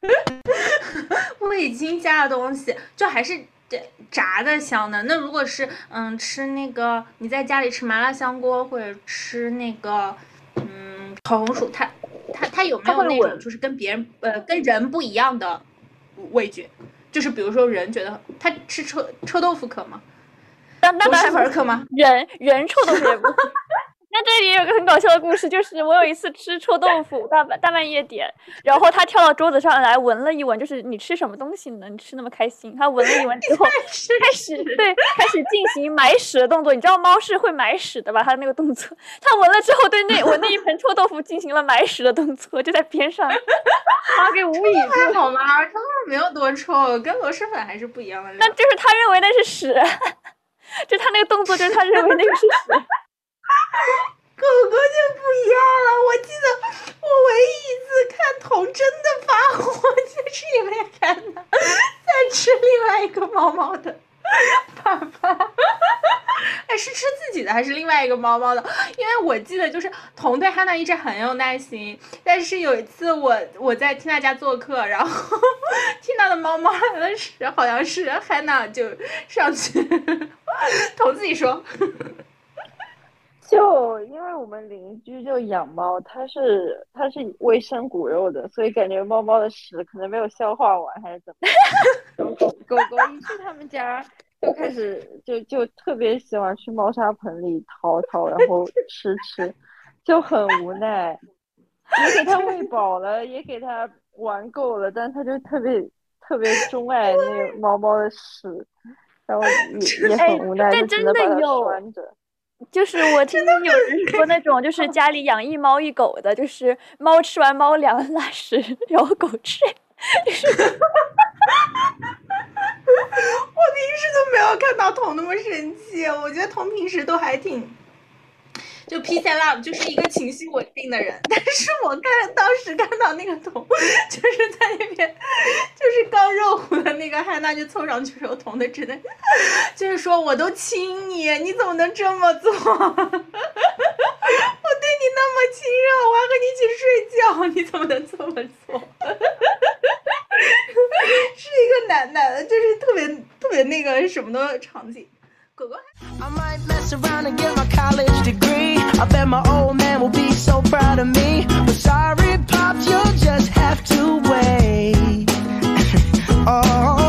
B: 味精加的东西，就还是这炸的香的。那如果是嗯吃那个你在家里吃麻辣香锅或者吃那个嗯烤红薯，它它它有没有那种就是跟别人呃跟人不一样的味觉？就是比如说人觉得他吃臭臭豆腐可吗？
A: 不
B: 粉可吗？
A: 人人臭豆腐也不行。那这里有个很搞笑的故事，就是我有一次吃臭豆腐，大半大半夜点，然后他跳到桌子上来闻了一闻，就是你吃什么东西呢？你吃那么开心？他闻了一闻之后，开始对开始进行埋屎的动作。你知道猫是会埋屎的吧？它那个动作，它闻了之后对那我那一盆臭豆腐进行了埋屎的动作，就在边上，把我给无语住。
B: 还好吗？臭豆腐没有多臭，跟螺蛳粉还是不一样的。
A: 那就是他认为那是屎，就他那个动作就是他认为那个是屎。
B: 狗狗就不一样了。我记得我唯一一次看童真的发火，就是因为汉娜在吃另外一个猫猫的 爸爸。哎，是吃自己的还是另外一个猫猫的？因为我记得就是童对汉娜一直很有耐心，但是有一次我我在听娜家做客，然后 听娜的猫猫来了时，好像是汉娜就上去 童自己说。
C: 就因为我们邻居就养猫，它是它是喂生骨肉的，所以感觉猫猫的屎可能没有消化完还是怎么样。狗狗狗一去他们家就开始就就特别喜欢去猫砂盆里掏掏，然后吃吃，就很无奈。也给它喂饱了，也给它玩够了，但它就特别特别钟爱那个猫猫的屎，然后也 也很无奈，
A: 哎但
C: 就只
A: 真
C: 能把它
A: 的有
C: 拴着。
A: 就是我听有人说那种，就是 家里养一猫一狗的，就是猫吃完猫粮拉屎，然后狗吃，
B: 我平时都没有看到童那么生气，我觉得童平时都还挺。就 peace and love 就是一个情绪稳定的人，但是我看当时看到那个童，就是在那边，就是刚热乎的那个汉娜就凑上去，然后童的只能，就是说我都亲你，你怎么能这么做？我对你那么亲热，我还和你一起睡觉，你怎么能这么做？是一个男男，就是特别特别那个什么的场景。
D: I might mess around and get my college degree. I bet my old man will be so proud of me. But sorry, Pop, you'll just have to wait. oh.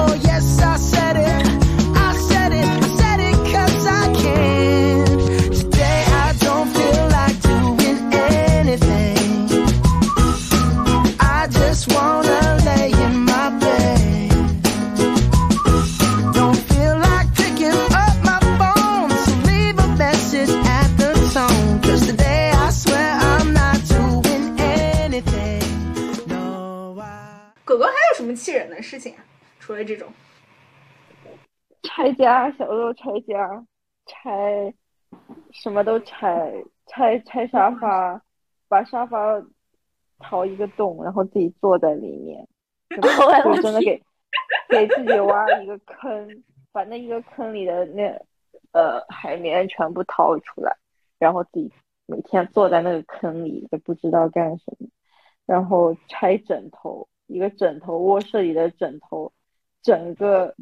B: 气人的事情啊？除了这种，
C: 拆家，小时候拆家，拆什么都拆，拆拆沙发，把沙发掏一个洞，然后自己坐在里面，就
A: 我
C: 真的给给自己挖一个坑，把那一个坑里的那呃海绵全部掏出来，然后自己每天坐在那个坑里也不知道干什么，然后拆枕头，一个枕头卧室里的枕头，整个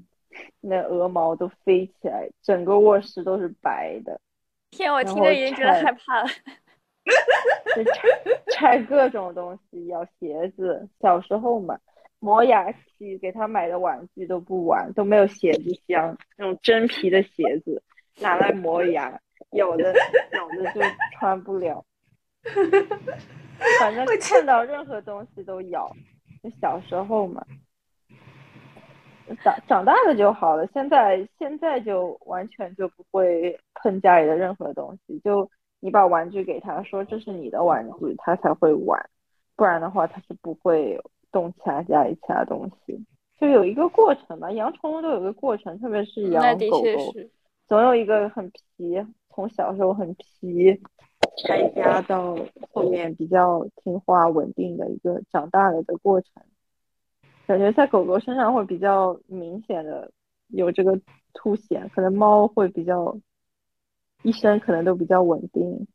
C: 那鹅毛都飞起来，整个卧室都是白的。
A: 天，我听着已经觉得害怕了。
C: 就拆拆各种东西，咬鞋子。小时候嘛，磨牙器，给他买的玩具都不玩，都没有鞋子香，那种真皮的鞋子拿来磨牙，有的有的就穿不了。反正看到任何东西都咬，就小时候嘛。长长大了就好了，现在现在就完全就不会碰家里的任何东西，就你把玩具给他，说这是你的玩具，他才会玩，不然的话他是不会动其他家里其他东西，就有一个过程嘛，养宠物都有个过程，特别是养狗狗，总有一个很皮，从小时候很皮，拆家到后面比较听话稳定的一个长大了的过程。感觉在狗狗身上会比较明显的有这个凸显，可能猫会比较一生可能都比较稳定。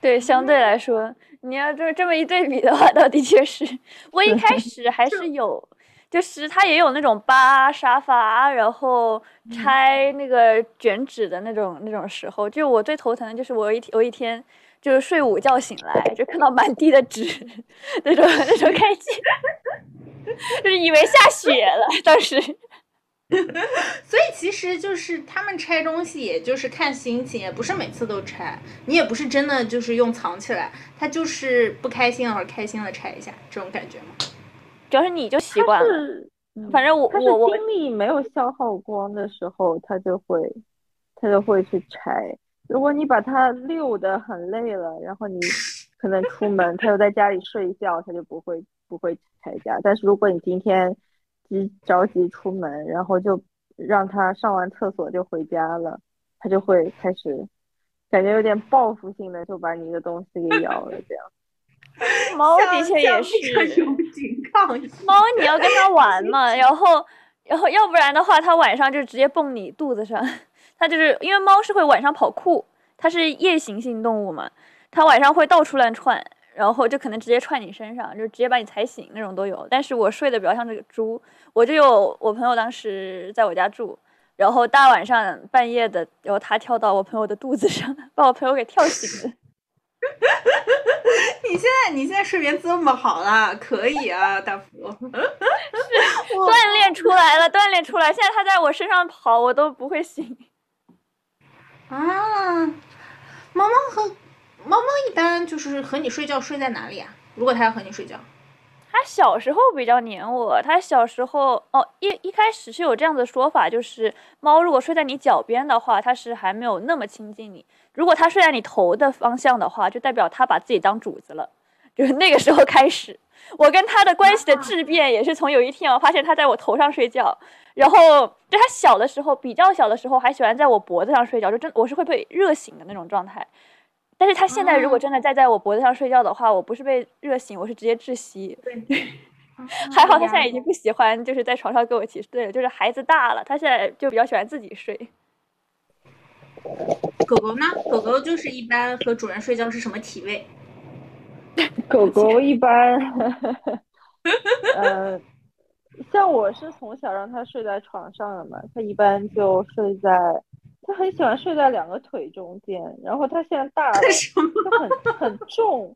A: 对，相对来说，你要这这么一对比的话，倒的确是我一开始还是有，就是它也有那种扒沙发，然后拆那个卷纸的那种那种时候。就我最头疼的就是我有一天我一天就是睡午觉醒来，就看到满地的纸，那种那种开心，就是以为下雪了，当时。
B: 所以其实就是他们拆东西，也就是看心情，也不是每次都拆，你也不是真的就是用藏起来，他就是不开心了或者开心了拆一下，这种感觉吗？
A: 主要是你就习惯了，反正我我我
C: 精力没有消耗光的时候，它就会它就会去拆。如果你把它溜得很累了，然后你可能出门，它又在家里睡觉，它就不会不会拆家。但是如果你今天急着急出门，然后就让它上完厕所就回家了，它就会开始感觉有点报复性的就把你的东西给咬了，这样。
A: 猫的确也是。
B: 有警告
A: 猫你要跟它 玩嘛，然后，然后要不然的话，它晚上就直接蹦你肚子上。它就是因为猫是会晚上跑酷，它是夜行性动物嘛，它晚上会到处乱窜，然后就可能直接窜你身上，就直接把你踩醒那种都有。但是我睡得比较像这个猪，我就有我朋友当时在我家住，然后大晚上半夜的，然后它跳到我朋友的肚子上，把我朋友给跳醒了。
B: 你现在你现在睡眠这么好了，可以啊，大福。
A: 锻炼出来了，锻炼出来，现在它在我身上跑，我都不会醒。
B: 啊，猫猫和猫猫一般就是和你睡觉睡在哪里啊？如果它要和你睡觉，
A: 它小时候比较黏我，它小时候哦一一开始是有这样的说法，就是猫如果睡在你脚边的话，它是还没有那么亲近你；如果他睡在你头的方向的话，就代表他把自己当主子了。就是那个时候开始，我跟他的关系的质变也是从有一天我发现他在我头上睡觉，然后就他小的时候比较小的时候还喜欢在我脖子上睡觉，就真我是会被热醒的那种状态。但是他现在如果真的再在我脖子上睡觉的话，我不是被热醒，我是直接窒息。还好他现在已经不喜欢，就是在床上跟我一起睡了。就是孩子大了，他现在就比较喜欢自己睡。
B: 狗狗呢？狗狗就是一般和主人睡觉是什么体位？
C: 狗狗一般，呃，像我是从小让它睡在床上的嘛，它一般就睡在，它很喜欢睡在两个腿中间，然后它现在大了，它很很重，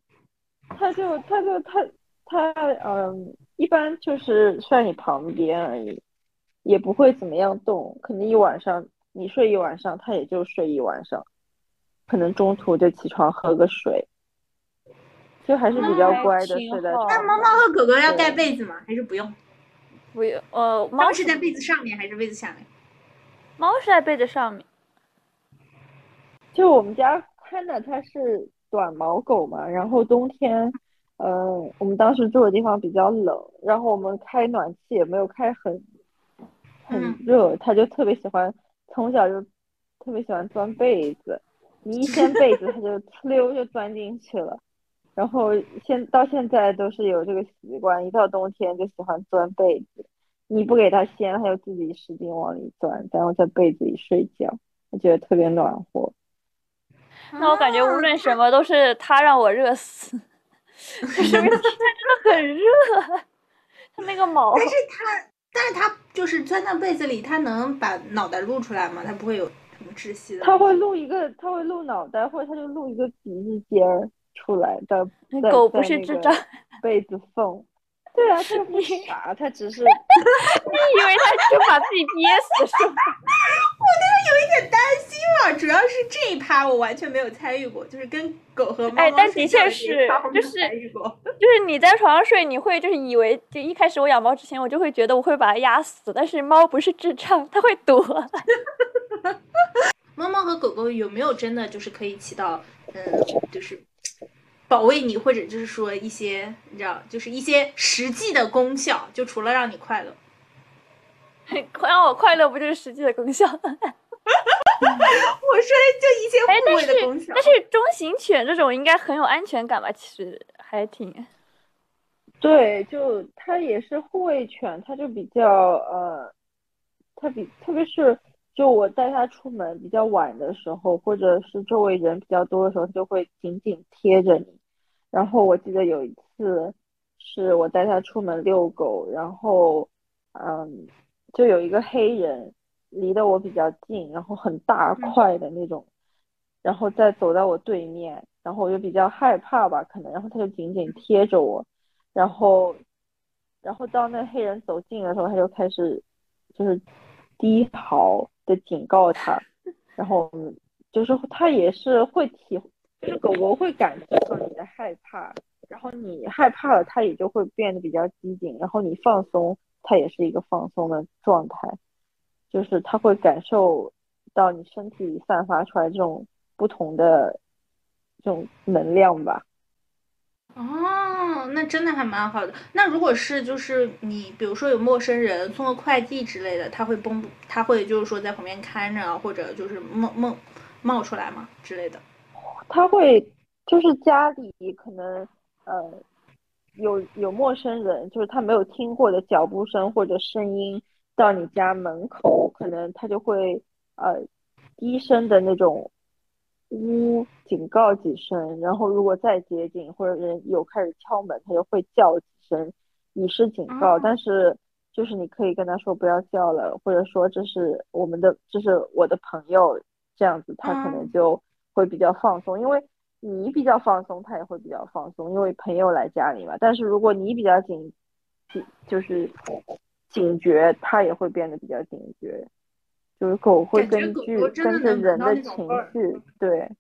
C: 它就它就它它嗯，一般就是睡在你旁边而已，也不会怎么样动，可能一晚上你睡一晚上，它也就睡一晚上，可能中途就起床喝个水。就还是比较乖的，睡在床
B: 那猫猫和狗狗要盖被子吗？还是不用？
A: 不用，呃，猫
B: 是在被子上面还是被子下面？
A: 猫是在被子上面。
C: 就我们家看的它是短毛狗嘛，然后冬天，呃，我们当时住的地方比较冷，然后我们开暖气也没有开很很热，它就特别喜欢，从小就特别喜欢钻被子，你一掀被子，它就呲溜就钻进去了。然后现到现在都是有这个习惯，一到冬天就喜欢钻被子。你不给它掀，它就自己使劲往里钻，然后在被子里睡觉，我觉得特别暖和。
A: 那我感觉无论什么都是它让我热死，就是它真的很热，它那个毛。
B: 但是它，但是它就是钻到被子里，它能把脑袋露出来吗？它不会有什么窒息的？
C: 它会露一个，它会露脑袋，或者它就露一个鼻子尖儿出来的。
A: 狗不是智障，
C: 被子缝。对啊，它不傻，它只是。你
A: 以为它就把自己憋死是吗？
B: 我那个有一点担心了，主要是这一趴我完全没有参与过，就是跟狗和猫。
A: 哎，但的确是，就是 就是你在床上睡，你会就是以为就一开始我养猫之前，我就会觉得我会把它压死，但是猫不是智障，它会躲。
B: 猫猫和狗狗有没有真的就是可以起到嗯，就是。保卫你，或者就是说一些，你知道，就是一些实际的功效，就除了让你快乐，
A: 让我快乐不就是实际的功效？我说
B: 的就一些护卫的功效。
A: 但是中型犬这种应该很有安全感吧？其实还挺。
C: 对，就它也是护卫犬，它就比较呃，它比特别是。就我带它出门比较晚的时候，或者是周围人比较多的时候，它就会紧紧贴着你。然后我记得有一次，是我带它出门遛狗，然后，嗯，就有一个黑人离得我比较近，然后很大块的那种，然后再走到我对面，然后我就比较害怕吧，可能，然后他就紧紧贴着我，然后，然后当那黑人走近的时候，他就开始就是低嚎。的警告他，然后就是他也是会体，就是狗狗会感觉到你的害怕，然后你害怕了，它也就会变得比较机警，然后你放松，它也是一个放松的状态，就是它会感受到你身体里散发出来这种不同的这种能量吧。
B: 哦，那真的还蛮好的。那如果是就是你，比如说有陌生人送个快递之类的，他会崩，他会就是说在旁边看着，或者就是冒冒冒出来吗之类的？
C: 他会就是家里可能呃有有陌生人，就是他没有听过的脚步声或者声音到你家门口，可能他就会呃低声的那种。呜，警告几声，然后如果再接近或者人有开始敲门，他就会叫几声，以示警告。但是就是你可以跟他说不要叫了，或者说这是我们的，这是我的朋友，这样子他可能就会比较放松。因为你比较放松，他也会比较放松，因为朋友来家里嘛。但是如果你比较警警，就是警觉，它也会变得比较警觉。就是狗会根据跟着人的情绪，对，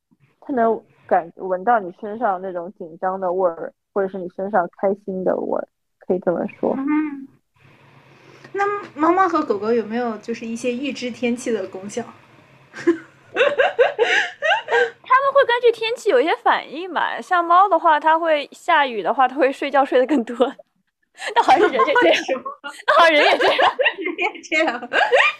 C: 它能感闻到你身上那种紧张的味儿，或者是你身上开心的味儿，可以这么说。
B: 嗯，那猫猫和狗狗有没有就是一些预知天气的功效？他们
A: 会根据天气有一些反应吧。像猫的话，它会下雨的话，它会睡觉睡得更多。那好像人也这样，那好像人也这样，
B: 人也这样，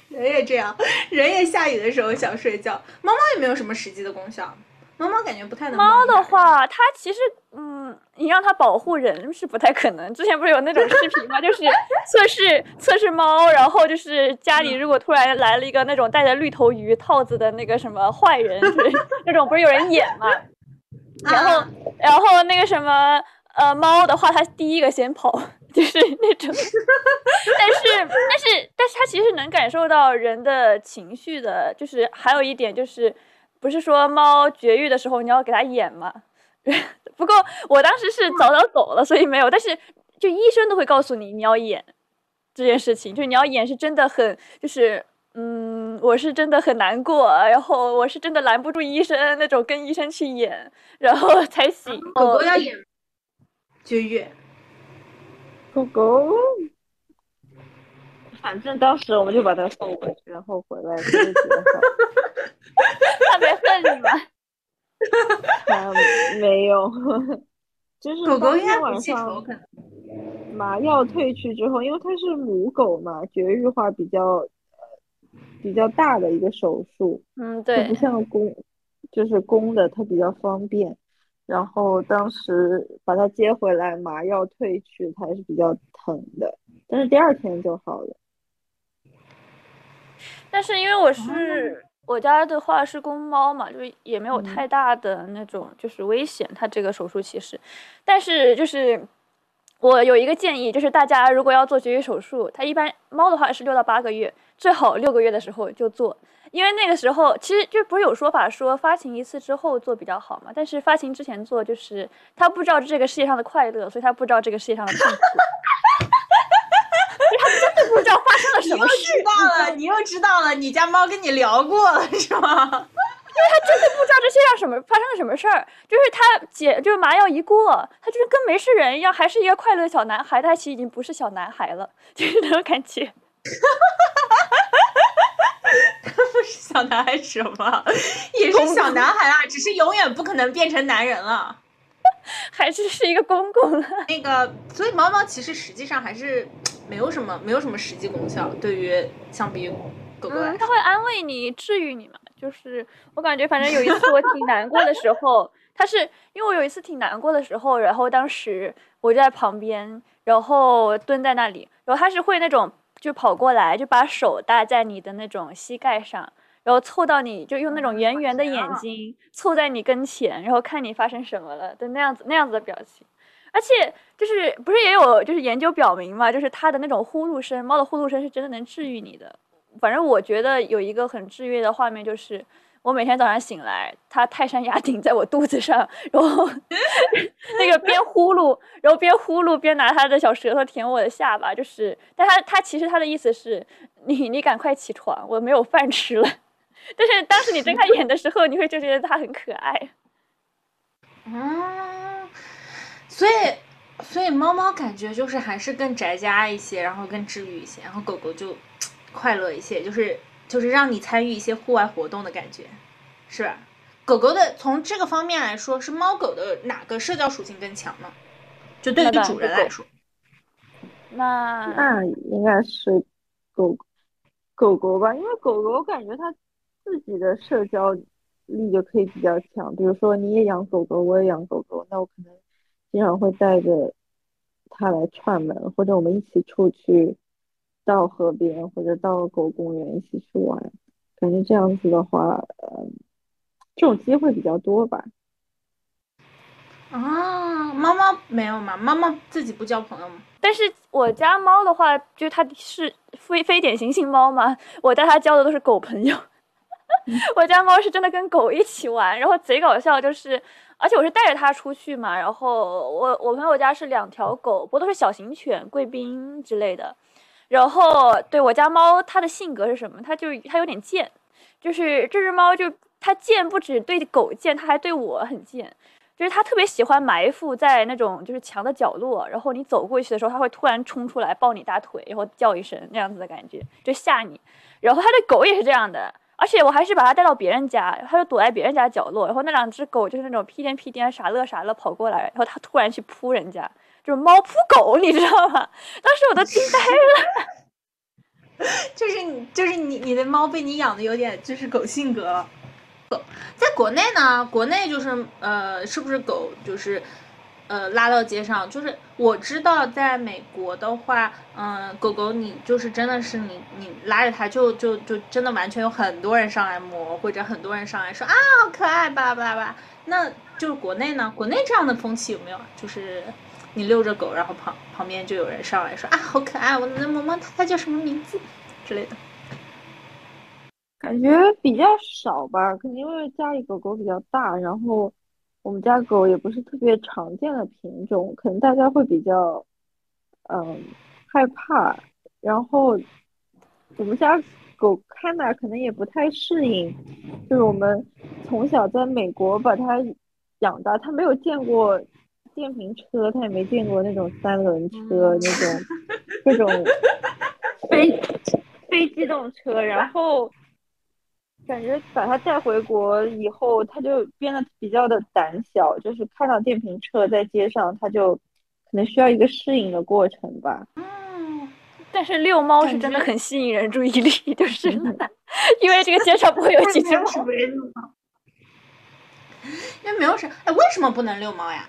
B: 人也这样，人也下雨的时候想睡觉。猫猫也没有什么实际的功效？猫猫感觉不太能。
A: 猫的话，它其实，嗯，你让它保护人是不太可能。之前不是有那种视频吗？就是测试 测试猫，然后就是家里如果突然来了一个那种戴着绿头鱼套子的那个什么坏人，就是那种不是有人演嘛？然后然后那个什么呃猫的话，它第一个先跑。就是那种，但是但是但是它其实能感受到人的情绪的。就是还有一点就是，不是说猫绝育的时候你要给它演吗？不过我当时是早早走了，所以没有。但是就医生都会告诉你你要演这件事情，就是你要演是真的很，就是嗯，我是真的很难过，然后我是真的拦不住医生那种，跟医生去演，然后才行。
B: 狗狗要演绝育。
C: 狗狗，反正当时我们就把它送回去，然后回来就觉得
A: 他没恨你吗？
C: 他没有，就是
B: 狗狗应该
C: 晚上麻药退去之后，因为它是母狗嘛，绝育化比较比较大的一个手术，
A: 嗯，对，
C: 不像公，就是公的它比较方便。然后当时把它接回来，麻药退去，它还是比较疼的。但是第二天就好了。
A: 但是因为我是我家的话是公猫嘛，就是也没有太大的那种就是危险，它这个手术其实，但是就是我有一个建议，就是大家如果要做绝育手术，它一般猫的话是六到八个月，最好六个月的时候就做，因为那个时候其实就不是有说法说发情一次之后做比较好嘛，但是发情之前做就是它不知道这个世界上的快乐，所以它不知道这个世界上的痛苦。他真的不知道发生了什么事，
B: 知道了，你又知道了，你家猫跟你聊过了是吗？
A: 因为他真的不知道这世界上什么发生了什么事儿，就是他解就是麻药一过，他就是跟没事人一样，还是一个快乐的小男孩，但他其实已经不是小男孩了，就是那种感觉。
B: 他不是小男孩什么，也是小男孩啊，只是永远不可能变成男人了。
A: 还是是一个公公了。
B: 那个，所以猫猫其实实际上还是没有什么没有什么实际功效，对于相比狗狗来
A: 嗯，
B: 说。
A: 他会安慰你、治愈你嘛。就是我感觉，反正有一次我挺难过的时候，它是因为我有一次挺难过的时候，然后当时我就在旁边，然后蹲在那里，然后它是会那种就跑过来，就把手搭在你的那种膝盖上，然后凑到你就用那种圆圆的眼睛凑在你跟前，然后看你发生什么了的那样子那样子的表情。而且就是不是也有就是研究表明嘛，就是它的那种呼噜声，猫的呼噜声是真的能治愈你的。反正我觉得有一个很治愈的画面，就是我每天早上醒来，它泰山压顶在我肚子上，然后那个边呼噜，然后边呼噜边拿它的小舌头舔我的下巴，就是，但它它其实它的意思是你你赶快起床，我没有饭吃了。但是当时你睁开眼的时候，你会就觉得它很可爱。
B: 嗯，所以所以猫猫感觉就是还是更宅家一些，然后更治愈一些，然后狗狗就 快乐一些，就是就是让你参与一些户外活动的感觉，是吧？狗狗的从这个方面来说，是猫狗的哪个社交属性更强呢？就对于主人来说，
A: 那
C: 那应该是狗狗狗吧，因为狗狗感觉它自己的社交力就可以比较强。比如说你也养狗狗，我也养狗狗，那我可能经常会带着它来串门，或者我们一起出去到河边或者到狗公园一起去玩。感觉这样子的话，呃，这种机会比较多吧。
B: 啊，猫猫没有吗？猫猫自己不交朋友吗？
A: 但是我家猫的话，就是它是非非典型性猫嘛，我带它交的都是狗朋友。我家猫是真的跟狗一起玩，然后贼搞笑，就是而且我是带着它出去嘛，然后我我朋友家是两条狗，不过都是小型犬，贵宾之类的。然后对我家猫，它的性格是什么？它就它有点贱，就是这只猫就它贱不止对狗贱，它还对我很贱。就是它特别喜欢埋伏在那种就是墙的角落，然后你走过去的时候，它会突然冲出来抱你大腿，然后叫一声那样子的感觉，就吓你。然后它的狗也是这样的，而且我还是把它带到别人家，它就躲在别人家角落，然后那两只狗就是那种屁颠屁颠、傻乐傻乐跑过来，然后它突然去扑人家，就是猫扑狗，你知道吗？当时我都惊呆了。
B: 就是你，就是你，你的猫被你养的有点就是狗性格了。狗在国内呢，国内就是呃，是不是狗就是呃拉到街上？就是我知道在美国的话，嗯、狗狗你就是真的是你你拉着它就就就真的完全有很多人上来摸，或者很多人上来说啊好可爱巴拉巴拉巴拉。那就是国内呢，国内这样的风气有没有？就是你遛着狗，然后旁旁边就有人上来说啊好可爱，我能摸摸它，它叫什么名字之类的。
C: 感觉比较少吧，可能因为家里狗狗比较大，然后我们家狗也不是特别常见的品种，可能大家会比较嗯害怕，然后我们家狗看娜可能也不太适应，就是我们从小在美国把它养大，它没有见过电瓶车，它也没见过那种三轮车那种各种 非非机动车，然后。感觉把它带回国以后，它就变得比较的胆小，就是看到电瓶车在街上，它就可能需要一个适应的过程吧。
B: 嗯，
A: 但是遛猫是真的很吸引人注意力，就是 因为这个街上不会有几只猫。
B: 因为没有谁，哎，为什么不能遛猫呀？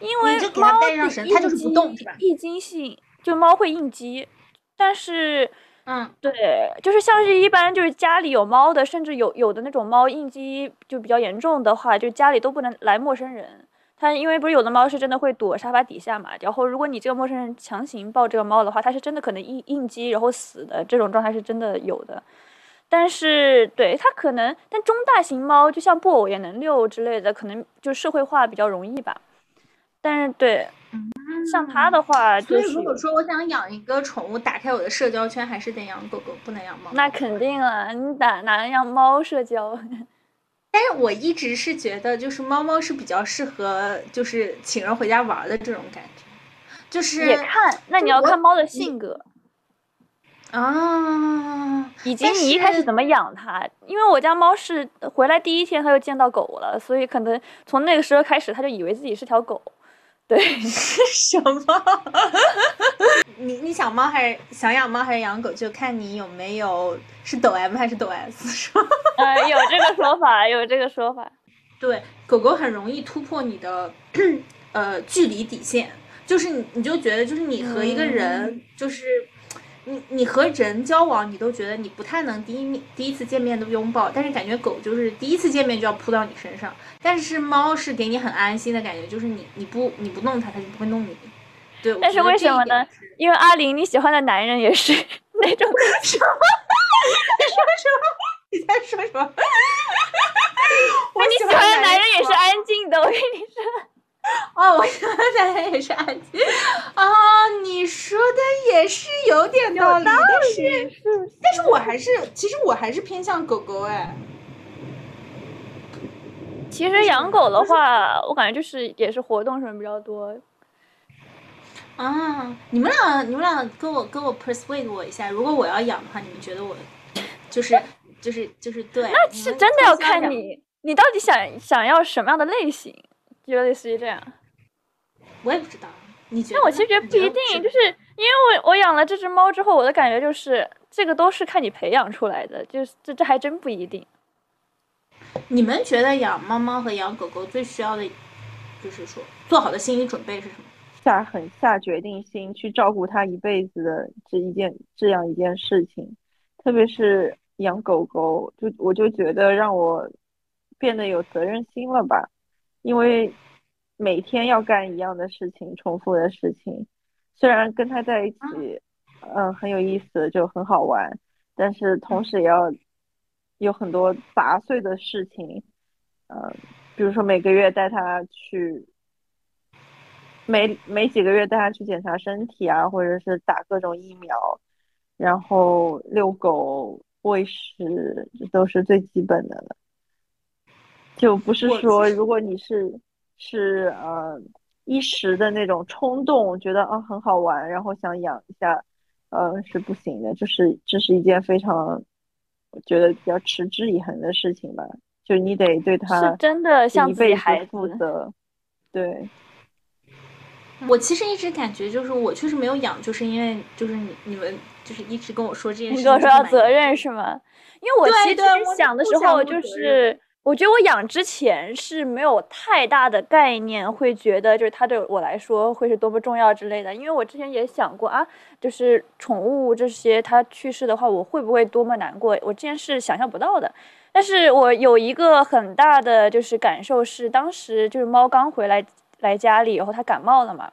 A: 因为
B: 你就给它
A: 猫
B: 带上绳它就是不动是吧
A: 易惊性，就猫会应激，但是。
B: 嗯，
A: 对，就是像是一般就是家里有猫的，甚至有有的那种猫应激就比较严重的话，就家里都不能来陌生人。它因为不是有的猫是真的会躲沙发底下嘛，然后如果你这个陌生人强行抱这个猫的话，它是真的可能应应激然后死的这种状态是真的有的。但是对它可能，但中大型猫就像布偶也能遛之类的，可能就社会化比较容易吧。但是对。像它的话，
B: 所以如果说我想养一个宠物，打开我的社交圈，还是得养狗狗，不能养猫。
A: 那肯定啊，你哪哪能养猫社交？
B: 但是我一直是觉得，就是猫猫是比较适合，就是请人回家玩的这种感觉。就是
A: 也看，那你要看猫的性格
B: 啊，
A: 以及你一开始怎么养它。因为我家猫是回来第一天它就见到狗了，所以可能从那个时候开始，它就以为自己是条狗。对，
B: 什么？你你想猫还是想养猫还是养狗，就看你有没有是抖 M 还是抖 S，是吧？
A: 呃，有这个说法，有这个说法。
B: 对，狗狗很容易突破你的呃距离底线，就是你你就觉得就是你和一个人就是。你你和人交往，你都觉得你不太能第一面第一次见面都拥抱，但是感觉狗就是第一次见面就要扑到你身上，但是猫是给你很安心的感觉，就是你你不你不弄它，它就不会弄你。对，
A: 但是为什么呢？因为阿玲你喜欢的男人也是 那种
B: 什么？你说什么？你在说什么？我
A: 你喜欢的男人也是安静的，我跟你说。
B: 哦，我想想也是安静啊！你说的也是有点道理，但是，但是我还是，其实我还是偏向狗狗哎。
A: 其实养狗的话，我感觉就是也是活动什么比较多。
B: 啊，你们俩，你们俩跟我跟我 persuade 我一下，如果我要养的话，你们觉得我就是就是就是对？
A: 那是真的要看你，你到底想想要什么样的类型？就类似于这样，
B: 我也不知道。你觉得？
A: 那我其实觉得不一定，就是因为我我养了这只猫之后，我的感觉就是这个都是看你培养出来的，就是这这还真不一定。
B: 你们觉得养猫猫和养狗狗最需要的，就是说做好的心理准备是什么？
C: 下狠下决定心去照顾它一辈子的这一件这样一件事情，特别是养狗狗，就我就觉得让我变得有责任心了吧。因为每天要干一样的事情，重复的事情，虽然跟他在一起，嗯，很有意思，就很好玩，但是同时也要有很多杂碎的事情，嗯，比如说每个月带他去，每每几个月带他去检查身体啊，或者是打各种疫苗，然后遛狗、喂食，这都是最基本的了。就不是说，如果你是是呃一时的那种冲动，觉得啊很好玩，然后想养一下，呃是不行的。就是这是一件非常我觉得比较持之以恒的事情吧。就你得对它
A: 真的像
C: 自己孩子负责。对，
B: 我其实一直感觉就是我确实没有养，就是因为就是你你们就是一直跟我说这件事情，
A: 你跟我说要责任是吗？因为我其实想的时候就是。我觉得我养之前是没有太大的概念，会觉得就是它对我来说会是多么重要之类的。因为我之前也想过啊，就是宠物这些它去世的话，我会不会多么难过？我之前是想象不到的。但是我有一个很大的就是感受是，当时就是猫刚回来来家里，然后它感冒了嘛。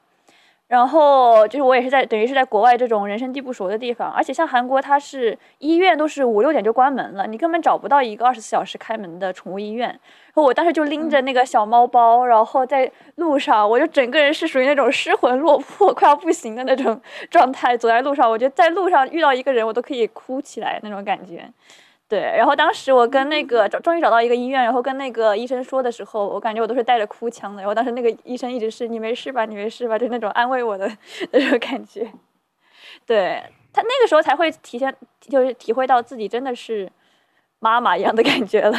A: 然后就是我也是在等于是在国外这种人生地不熟的地方，而且像韩国，它是医院都是五六点就关门了，你根本找不到一个二十四小时开门的宠物医院。然后我当时就拎着那个小猫包，然后在路上，我就整个人是属于那种失魂落魄、快要不行的那种状态，走在路上，我觉得在路上遇到一个人，我都可以哭起来那种感觉。对，然后当时我跟那个找，终于找到一个医院，然后跟那个医生说的时候，我感觉我都是带着哭腔的。然后当时那个医生一直是你没事吧，你没事吧，就那种安慰我的 那种感觉。对他那个时候才会体现，就是体会到自己真的是妈妈一样的感觉了。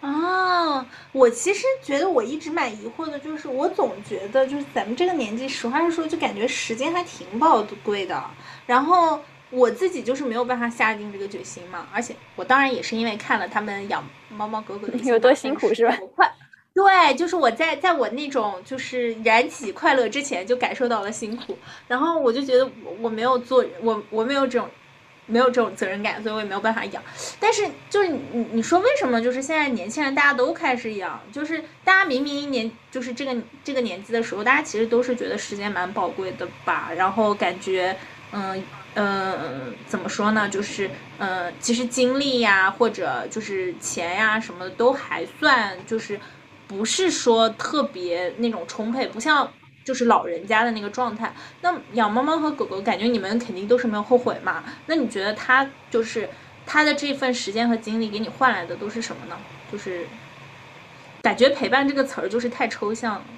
B: 啊，我其实觉得我一直蛮疑惑的，就是我总觉得就是咱们这个年纪，实话实说，就感觉时间还挺宝贵的。然后。我自己就是没有办法下定这个决心嘛，而且我当然也是因为看了他们养猫猫狗狗的
A: 有多辛苦是吧？
B: 快，对，就是我在在我那种就是燃起快乐之前就感受到了辛苦，然后我就觉得我我没有做我我没有这种没有这种责任感，所以我也没有办法养。但是就是你你说为什么就是现在年轻人大家都开始养，就是大家明明一年就是这个这个年纪的时候，大家其实都是觉得时间蛮宝贵的吧，然后感觉嗯。嗯，怎么说呢？就是嗯，其实精力呀，或者就是钱呀什么的，都还算就是不是说特别那种充沛，不像就是老人家的那个状态。那养猫猫和狗狗，感觉你们肯定都是没有后悔嘛？那你觉得他就是他的这份时间和精力给你换来的都是什么呢？就是感觉陪伴这个词儿就是太抽象了。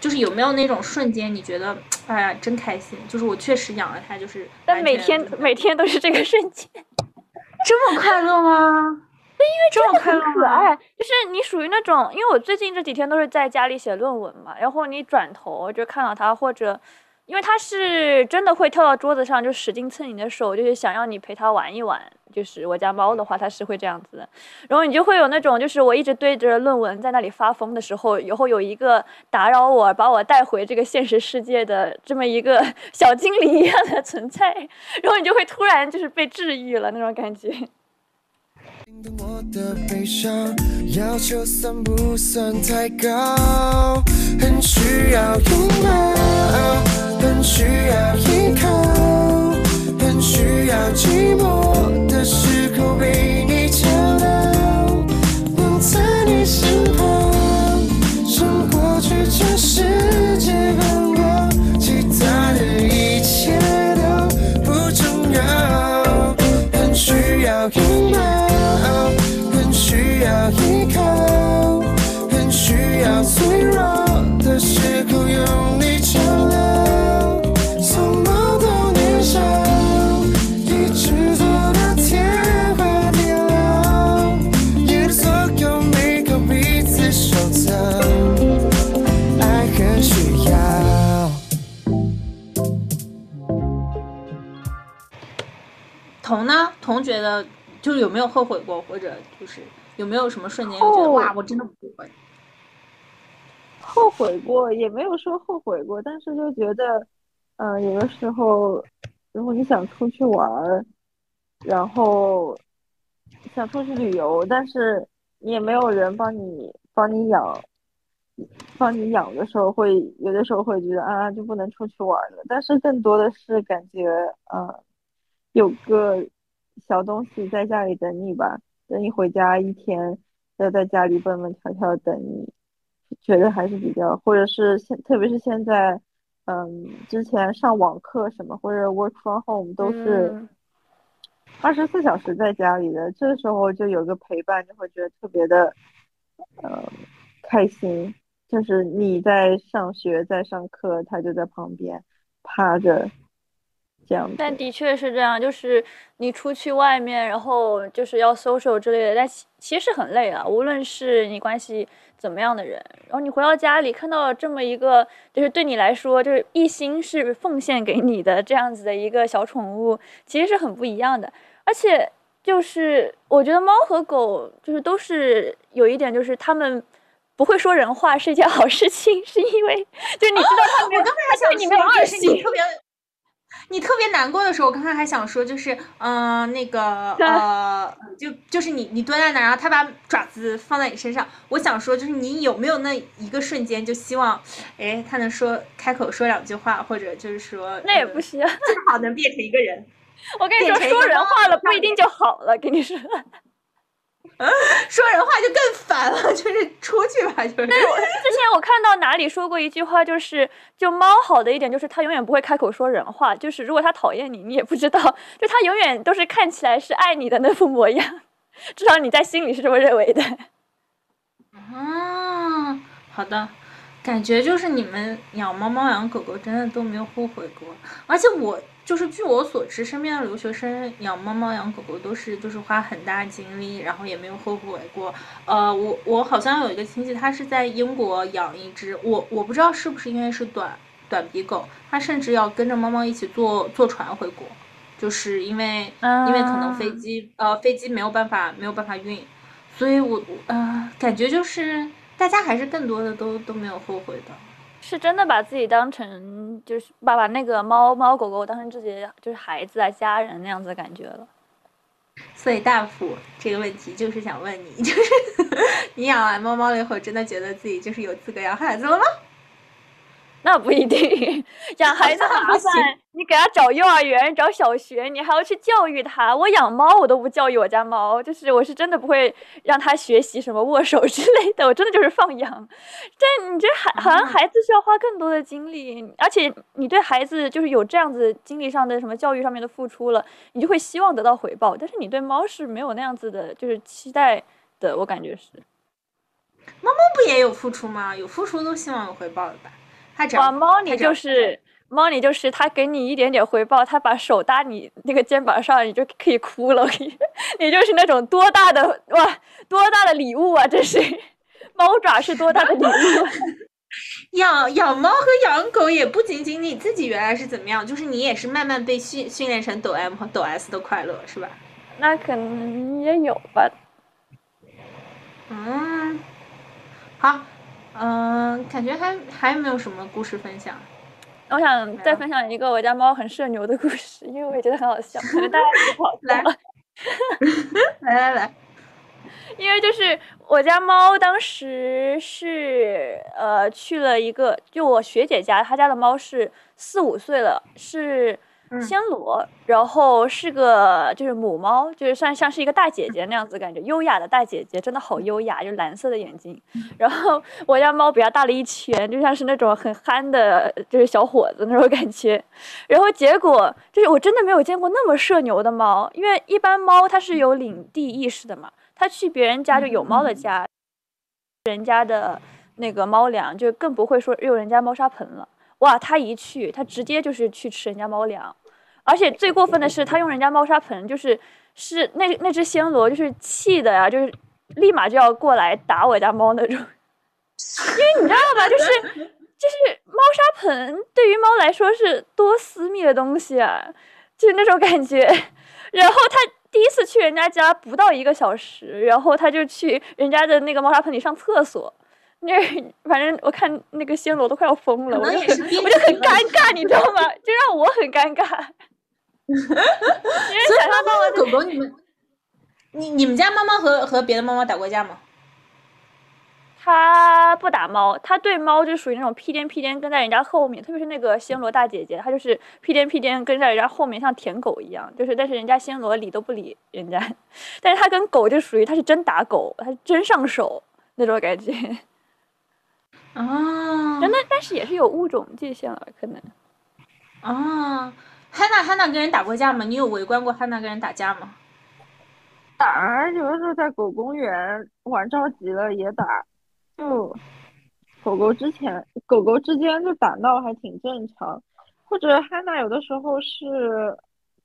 B: 就是有没有那种瞬间，你觉得，哎呀，真开心！就是我确实养了它，就是。
A: 但每天每天都是这个瞬间，
B: 这么快乐吗？
A: 对，因为真的很可爱。就是你属于那种，因为我最近这几天都是在家里写论文嘛，然后你转头就看到它，或者。因为它是真的会跳到桌子上，就使劲蹭你的手，就是想要你陪它玩一玩。就是我家猫的话，它是会这样子的。然后你就会有那种，就是我一直对着论文在那里发疯的时候，以后有一个打扰我，把我带回这个现实世界的这么一个小精灵一样的存在，然后你就会突然就是被治愈了那种感觉。我的悲伤要求算不算太高？很需要拥抱。很需要依靠，很需要寂寞的时候被你照料，能在你身旁，胜过去全世界
B: 童呢？童觉得就是有没有后悔过，或者就是有没有什么瞬间觉得哇，我真的不会。
C: 后悔过也没有说后悔过，但是就觉得，嗯，有的时候如果你想出去玩儿，然后想出去旅游，但是你也没有人帮你帮你养，帮你养的时候，会有的时候会觉得啊，就不能出去玩了。但是更多的是感觉，嗯。有个小东西在家里等你吧，等你回家一天，要在家里蹦蹦跳跳等你，觉得还是比较，或者是现，特别是现在，嗯，之前上网课什么或者 work from home 都是二十四小时在家里的，这时候就有个陪伴，就会觉得特别的，呃，开心。就是你在上学，在上课，他就在旁边趴着。
A: 但的确是这样，就是你出去外面，然后就是要 social 之类的，但其其实很累啊。无论是你关系怎么样的人，然后你回到家里看到这么一个，就是对你来说就是一心是奉献给你的这样子的一个小宠物，其实是很不一样的。而且就是我觉得猫和狗就是都是有一点，就是它们不会说人话是一件好事情，是因为就是你知道它们，
B: 我刚才还想
A: 你没有二心，
B: 特别。你特别难过的时候，我刚刚还想说，就是，嗯，那个，呃，就就是你你蹲在那，然后他把爪子放在你身上，我想说，就是你有没有那一个瞬间，就希望，哎，他能说开口说两句话，或者就是说，
A: 那也不行，
B: 最好能变成一个人。
A: 我跟你说，说人话了不一定就好了，跟你说。
B: 说人话就更烦了，就是出去吧，就是。
A: 但是我之前我看到哪里说过一句话，就是就猫好的一点就是它永远不会开口说人话，就是如果它讨厌你，你也不知道，就它永远都是看起来是爱你的那副模样，至少你在心里是这么认为的。
B: 啊，好的，感觉就是你们养猫猫养狗狗真的都没有后悔过，而且我。就是据我所知，身边的留学生养猫猫养狗狗都是就是花很大精力，然后也没有后悔过。呃，我我好像有一个亲戚，他是在英国养一只，我我不知道是不是因为是短短鼻狗，他甚至要跟着猫猫一起坐坐船回国，就是因为因为可能飞机呃飞机没有办法没有办法运，所以我呃感觉就是大家还是更多的都都没有后悔的。
A: 是真的把自己当成就是把把那个猫猫狗狗当成自己的就是孩子啊家人那样子的感觉了。
B: 所以大福这个问题就是想问你，就是 你养完猫猫了以后，真的觉得自己就是有资格养孩子了吗？
A: 那不一定，养孩子麻烦，你给他找幼儿园、找小学，你还要去教育他。我养猫，我都不教育我家猫，就是我是真的不会让他学习什么握手之类的，我真的就是放养。但你这孩好像孩子需要花更多的精力，而且你对孩子就是有这样子精力上的什么教育上面的付出了，你就会希望得到回报。但是你对猫是没有那样子的，就是期待的，我感觉是。
B: 猫猫不也有付出吗？有付出都希望有回报的吧？它只要
A: 哇，猫你就是猫你就是他给你一点点回报，他把手搭你那个肩膀上，你就可以哭了。你 你就是那种多大的哇，多大的礼物啊！这是猫爪是多大的礼物？啊
B: 养养猫和养狗也不仅仅你自己原来是怎么样，就是你也是慢慢被训训练成抖 M 和抖 S 的快乐，是吧？
A: 那可能也有吧。
B: 嗯，好，嗯、感觉还还有没有什么故事分享？
A: 我想再分享一个我家猫很社牛的故事，因为我也觉得很好笑，可能大家也不好笑
B: 来
A: 了。
B: 来 来来，
A: 因为就是我家猫当时是呃去了一个，就我学姐家，她家的猫是四五岁了，是
B: 嗯
A: 暹罗，然后是个就是母猫，就是算像是一个大姐姐那样子感觉，优雅的大姐姐，真的好优雅，就蓝色的眼睛。然后我家猫比它大了一圈，就像是那种很憨的，就是小伙子那种感觉。然后结果就是我真的没有见过那么社牛的猫，因为一般猫它是有领地意识的嘛，它去别人家就有猫的家，人家的那个猫粮就更不会说用人家猫砂盆了。哇，它一去，它直接就是去吃人家猫粮，而且最过分的是，它用人家猫砂盆，就是是那那只暹罗就是气的呀，就是立马就要过来打我家猫那种。因为你知道吧，就是就是猫砂盆对于猫来说是多私密的东西啊，就是那种感觉。然后它第一次去人家家不到一个小时，然后它就去人家的那个猫砂盆里上厕所。那反正我看那个暹罗都快要疯了，我就我就很尴尬，你知道吗？就让我很尴尬。因为
B: 所以
A: 想象到
B: 狗狗你们，你你们家猫猫和和别的猫猫打过架吗？
A: 它不打猫，它对猫就属于那种屁颠屁颠跟在人家后面，特别是那个暹罗大姐姐，她就是屁颠屁颠跟在人家后面，像舔狗一样。就是但是人家暹罗理都不理人家，但是它跟狗就属于它是真打狗，它是真上手那种感觉。
B: 哦，
A: 那，但是也是有物种界限了，可能。
B: 啊，汉娜汉娜跟人打过架吗？你有围观过汉娜跟人打架吗？
C: 打，有的时候在狗公园玩着急了也打，就狗狗之前狗狗之间就打闹还挺正常，或者汉娜有的时候是，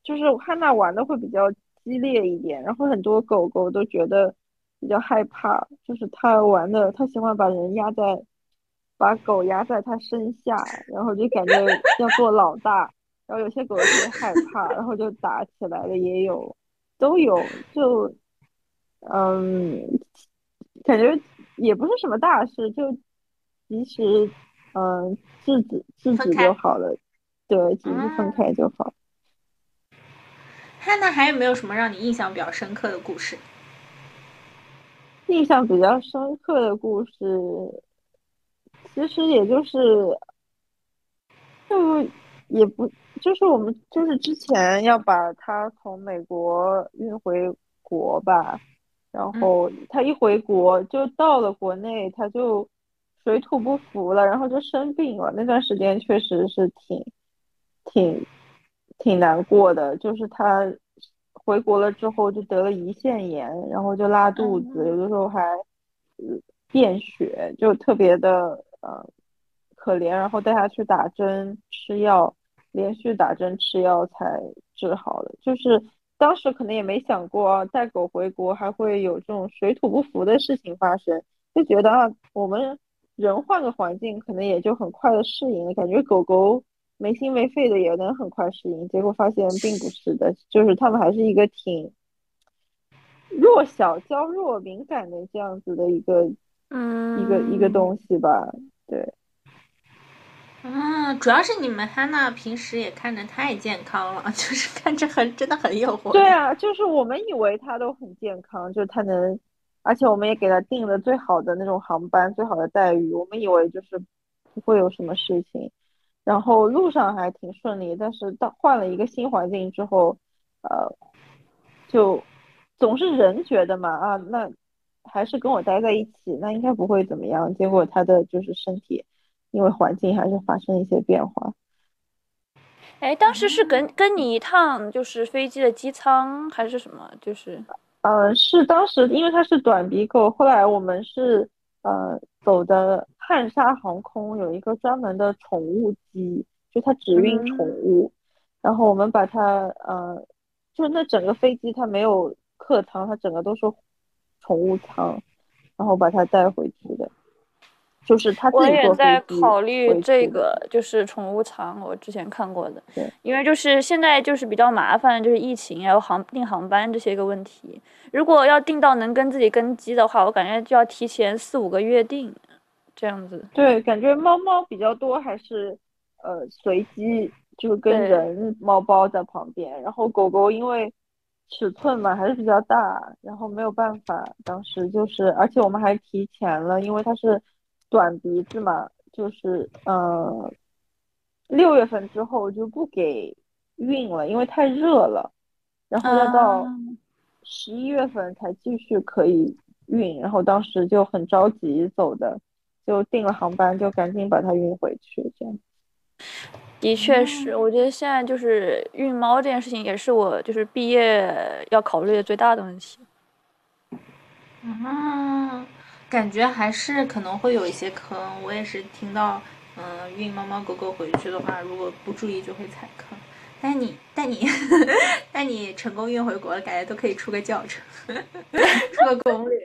C: 就是汉娜玩的会比较激烈一点，然后很多狗狗都觉得比较害怕，就是它玩的它喜欢把人压在，把狗压在它身下，然后就感觉要做老大，然后有些狗特别害怕，然后就打起来了也有。都有，就嗯，感觉也不是什么大事，就及时嗯制止制止就好了，对，及时分
B: 啊
C: 开就好。
B: 汉娜还有没有什么让你印象比较深刻的故事？
C: 印象比较深刻的故事，其实也就是，就也不就是我们就是之前要把他从美国运回国吧，然后他一回国就到了国内，他就水土不服了，然后就生病了。那段时间确实是挺挺挺难过的，就是他回国了之后就得了胰腺炎，然后就拉肚子，有的时候还呃便血，就特别的呃可怜，然后带他去打针吃药，连续打针吃药才治好了。就是当时可能也没想过啊带狗回国还会有这种水土不服的事情发生，就觉得啊我们人换个环境可能也就很快的适应了，感觉狗狗。没心没肺的也能很快适应，结果发现并不是的，就是他们还是一个挺弱小、娇弱、敏感的这样子的一个
A: 嗯，
C: 一个一个东西吧。对，
B: 嗯，主要是你们汉娜平时也看着太健康了，就是看着很真的很有活力。
C: 对啊，就是我们以为他都很健康，就是他能，而且我们也给他订了最好的那种航班，最好的待遇，我们以为就是不会有什么事情，然后路上还挺顺利，但是到换了一个新环境之后，呃，就总是人觉得嘛啊，那还是跟我待在一起，那应该不会怎么样，结果他的就是身体因为环境还是发生一些变化。
A: 哎，当时是跟跟你一趟就是飞机的机舱还是什么？就是
C: 呃，是当时因为它是短鼻狗，后来我们是呃走的汉莎航空有一个专门的宠物机，就它只运宠物，然后我们把它呃，就那整个飞机它没有客舱，它整个都是宠物仓，然后把它带回去的，就是他自
A: 我也在考虑这个，就是宠物仓，我之前看过的
C: 对，
A: 因为就是现在就是比较麻烦，就是疫情还有航订航班这些个问题。如果要订到能跟自己跟机的话，我感觉就要提前四五个月订，这样子。
C: 对，感觉猫猫比较多，还是呃随机，就是跟人猫包在旁边，然后狗狗因为尺寸嘛还是比较大，然后没有办法，当时就是，而且我们还提前了，因为它是短鼻子嘛，就是呃六月份之后就不给运了，因为太热了，然后要到
A: 啊
C: 十一月份才继续可以运，然后当时就很着急走的，就订了航班，就赶紧把它运回去，这样。
A: 的确是，我觉得现在就是运猫这件事情，也是我就是毕业要考虑的最大的问题。
B: 嗯，感觉还是可能会有一些坑。我也是听到，嗯、运猫猫狗狗回去的话，如果不注意就会踩坑。但你，但你，但你成功运回国了，感觉都可以出个教程，出个攻略。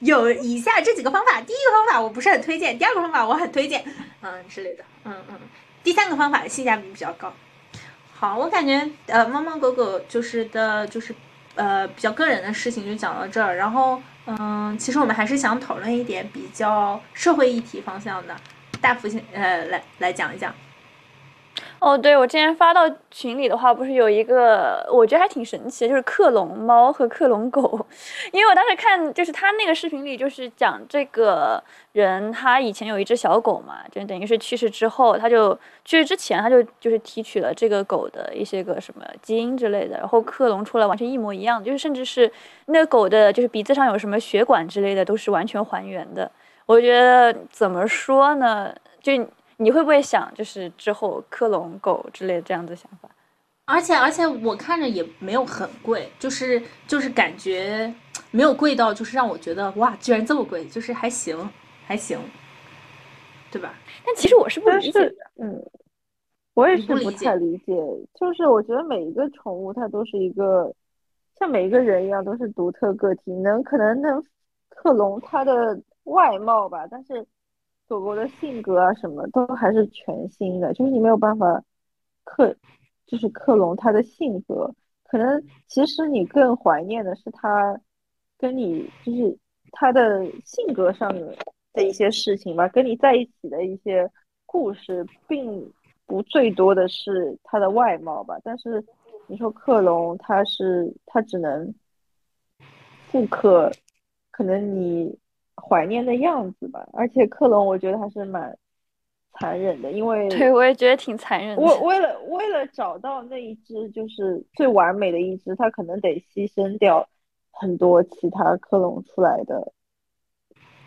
B: 有以下这几个方法，第一个方法我不是很推荐，第二个方法我很推荐，嗯之类的，嗯嗯。第三个方法性价比比较高。好，我感觉呃，猫猫狗狗就是的，就是呃比较个人的事情就讲到这儿。然后嗯、其实我们还是想讨论一点比较社会议题方向的，大幅性呃来来讲一讲。
A: 哦，对，我之前发到群里的话，不是有一个我觉得还挺神奇的，就是克隆猫和克隆狗。因为我当时看，就是他那个视频里，就是讲这个人他以前有一只小狗嘛，就等于是去世之后，他就去世之前他就就是提取了这个狗的一些个什么基因之类的，然后克隆出来完全一模一样，就是甚至是那狗的就是鼻子上有什么血管之类的都是完全还原的。我觉得怎么说呢，就。你会不会想，就是之后克隆狗之类的这样的想法？
B: 而且而且我看着也没有很贵，就是就是感觉没有贵到就是让我觉得哇，居然这么贵，就是还行还行，对吧？
A: 但其实我是不理解的。，
C: 嗯，我也是不太理解，就是我觉得每一个宠物它都是一个，像每一个人一样都是独特个体，能可能能克隆它的外貌吧，但是狗狗的性格啊什么都还是全新的，就是你没有办法克，就是克隆它的性格，可能其实你更怀念的是它跟你就是它的性格上的的一些事情吧，跟你在一起的一些故事，并不最多的是它的外貌吧。但是你说克隆，它是它只能复刻可能你怀念的样子吧。而且克隆，我觉得还是蛮残忍的，因为
A: 对，我也觉得挺残忍的。
C: 我为了为了找到那一只就是最完美的一只，它可能得牺牲掉很多其他克隆出来的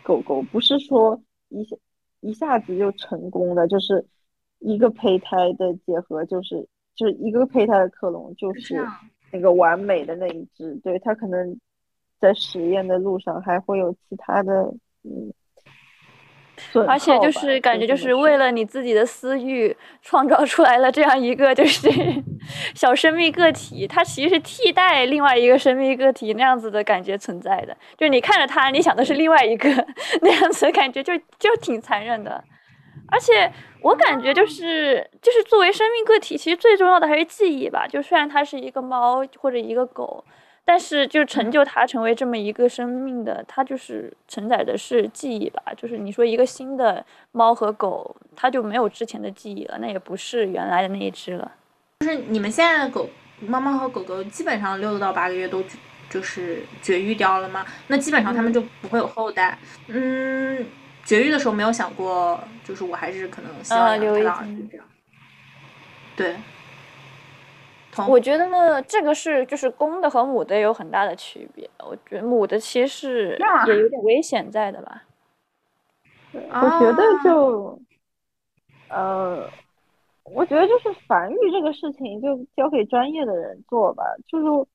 C: 狗狗，不是说一下一下子就成功的，就是一个胚胎的结合，就是就是一个胚胎的克隆，就是那个完美的那一只。对，它可能在实验的路上还会有其他的嗯。
A: 而且就是感觉就是为了你自己的私欲，创造出来了这样一个就是 小生命个体，它其实是替代另外一个生命个体那样子的感觉存在的。就是你看着它，你想的是另外一个 那样子的感觉，就就挺残忍的。而且我感觉就是就是作为生命个体，其实最重要的还是记忆吧。就虽然它是一个猫或者一个狗，但是就成就它成为这么一个生命的，它就是承载的是记忆吧。就是你说一个新的猫和狗，它就没有之前的记忆了，那也不是原来的那一只了。
B: 就是你们现在的狗猫猫和狗狗基本上六到八个月都就是绝育掉了吗？那基本上它们就不会有后代。嗯，绝育的时候没有想过，就是我还是可能希望
A: 呃留一只
B: 子这样。对，同
A: 我觉得呢，这个是就是公的和母的有很大的区别。我觉得母的其实也有点危险在的吧。
C: 我觉得
B: 啊
C: 就，呃，我觉得就是繁育这个事情就交给专业的人做吧，就是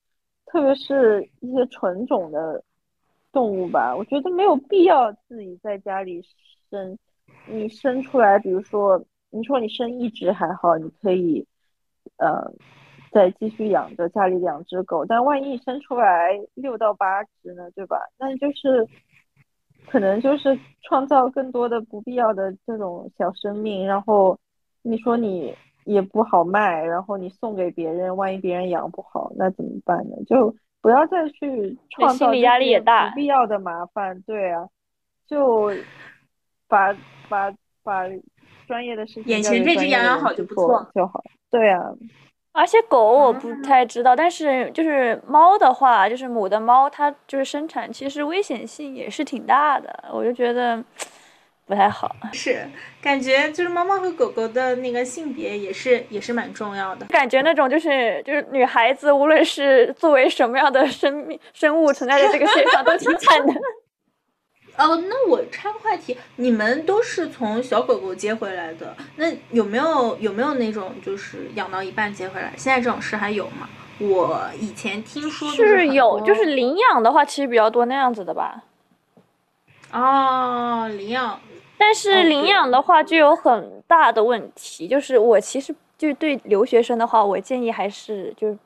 C: 特别是一些纯种的动物吧，我觉得没有必要自己在家里生。你生出来，比如说你说你生一只还好，你可以，呃，再继续养着家里两只狗，但万一生出来六到八只呢，对吧？那就是。可能就是创造更多的不必要的这种小生命，然后你说你也不好卖，然后你送给别人，万一别人养不好，那怎么办呢？就不要再去创造这
A: 心理压力也
C: 些
A: 大
C: 不必要的麻烦。对啊，就把把把专业的事情
B: 眼
C: 交
B: 前这只养
C: 给专业的
B: 养好就不
C: 人去做
B: 错
C: 就好。对啊，
A: 而且狗我不
B: 啊
A: 太知道，但是就是猫的话，就是母的猫，它就是生产其实危险性也是挺大的，我就觉得不太好。
B: 是感觉就是猫猫和狗狗的那个性别也是也是蛮重要的。
A: 感觉那种就是就是女孩子，无论是作为什么样的生命生物存在在这个世界上，都挺惨的。
B: 哦，那我插个话题，你们都是从小狗狗接回来的，那有没有有没有那种就是养到一半接回来？现在这种事还有吗？我以前听说的很
A: 是有，就是领养的话，其实比较多那样子的吧。
B: 哦，领养
A: 但是领养的话就有很大的问题，就是我其实就对留学生的话，我建议还是就是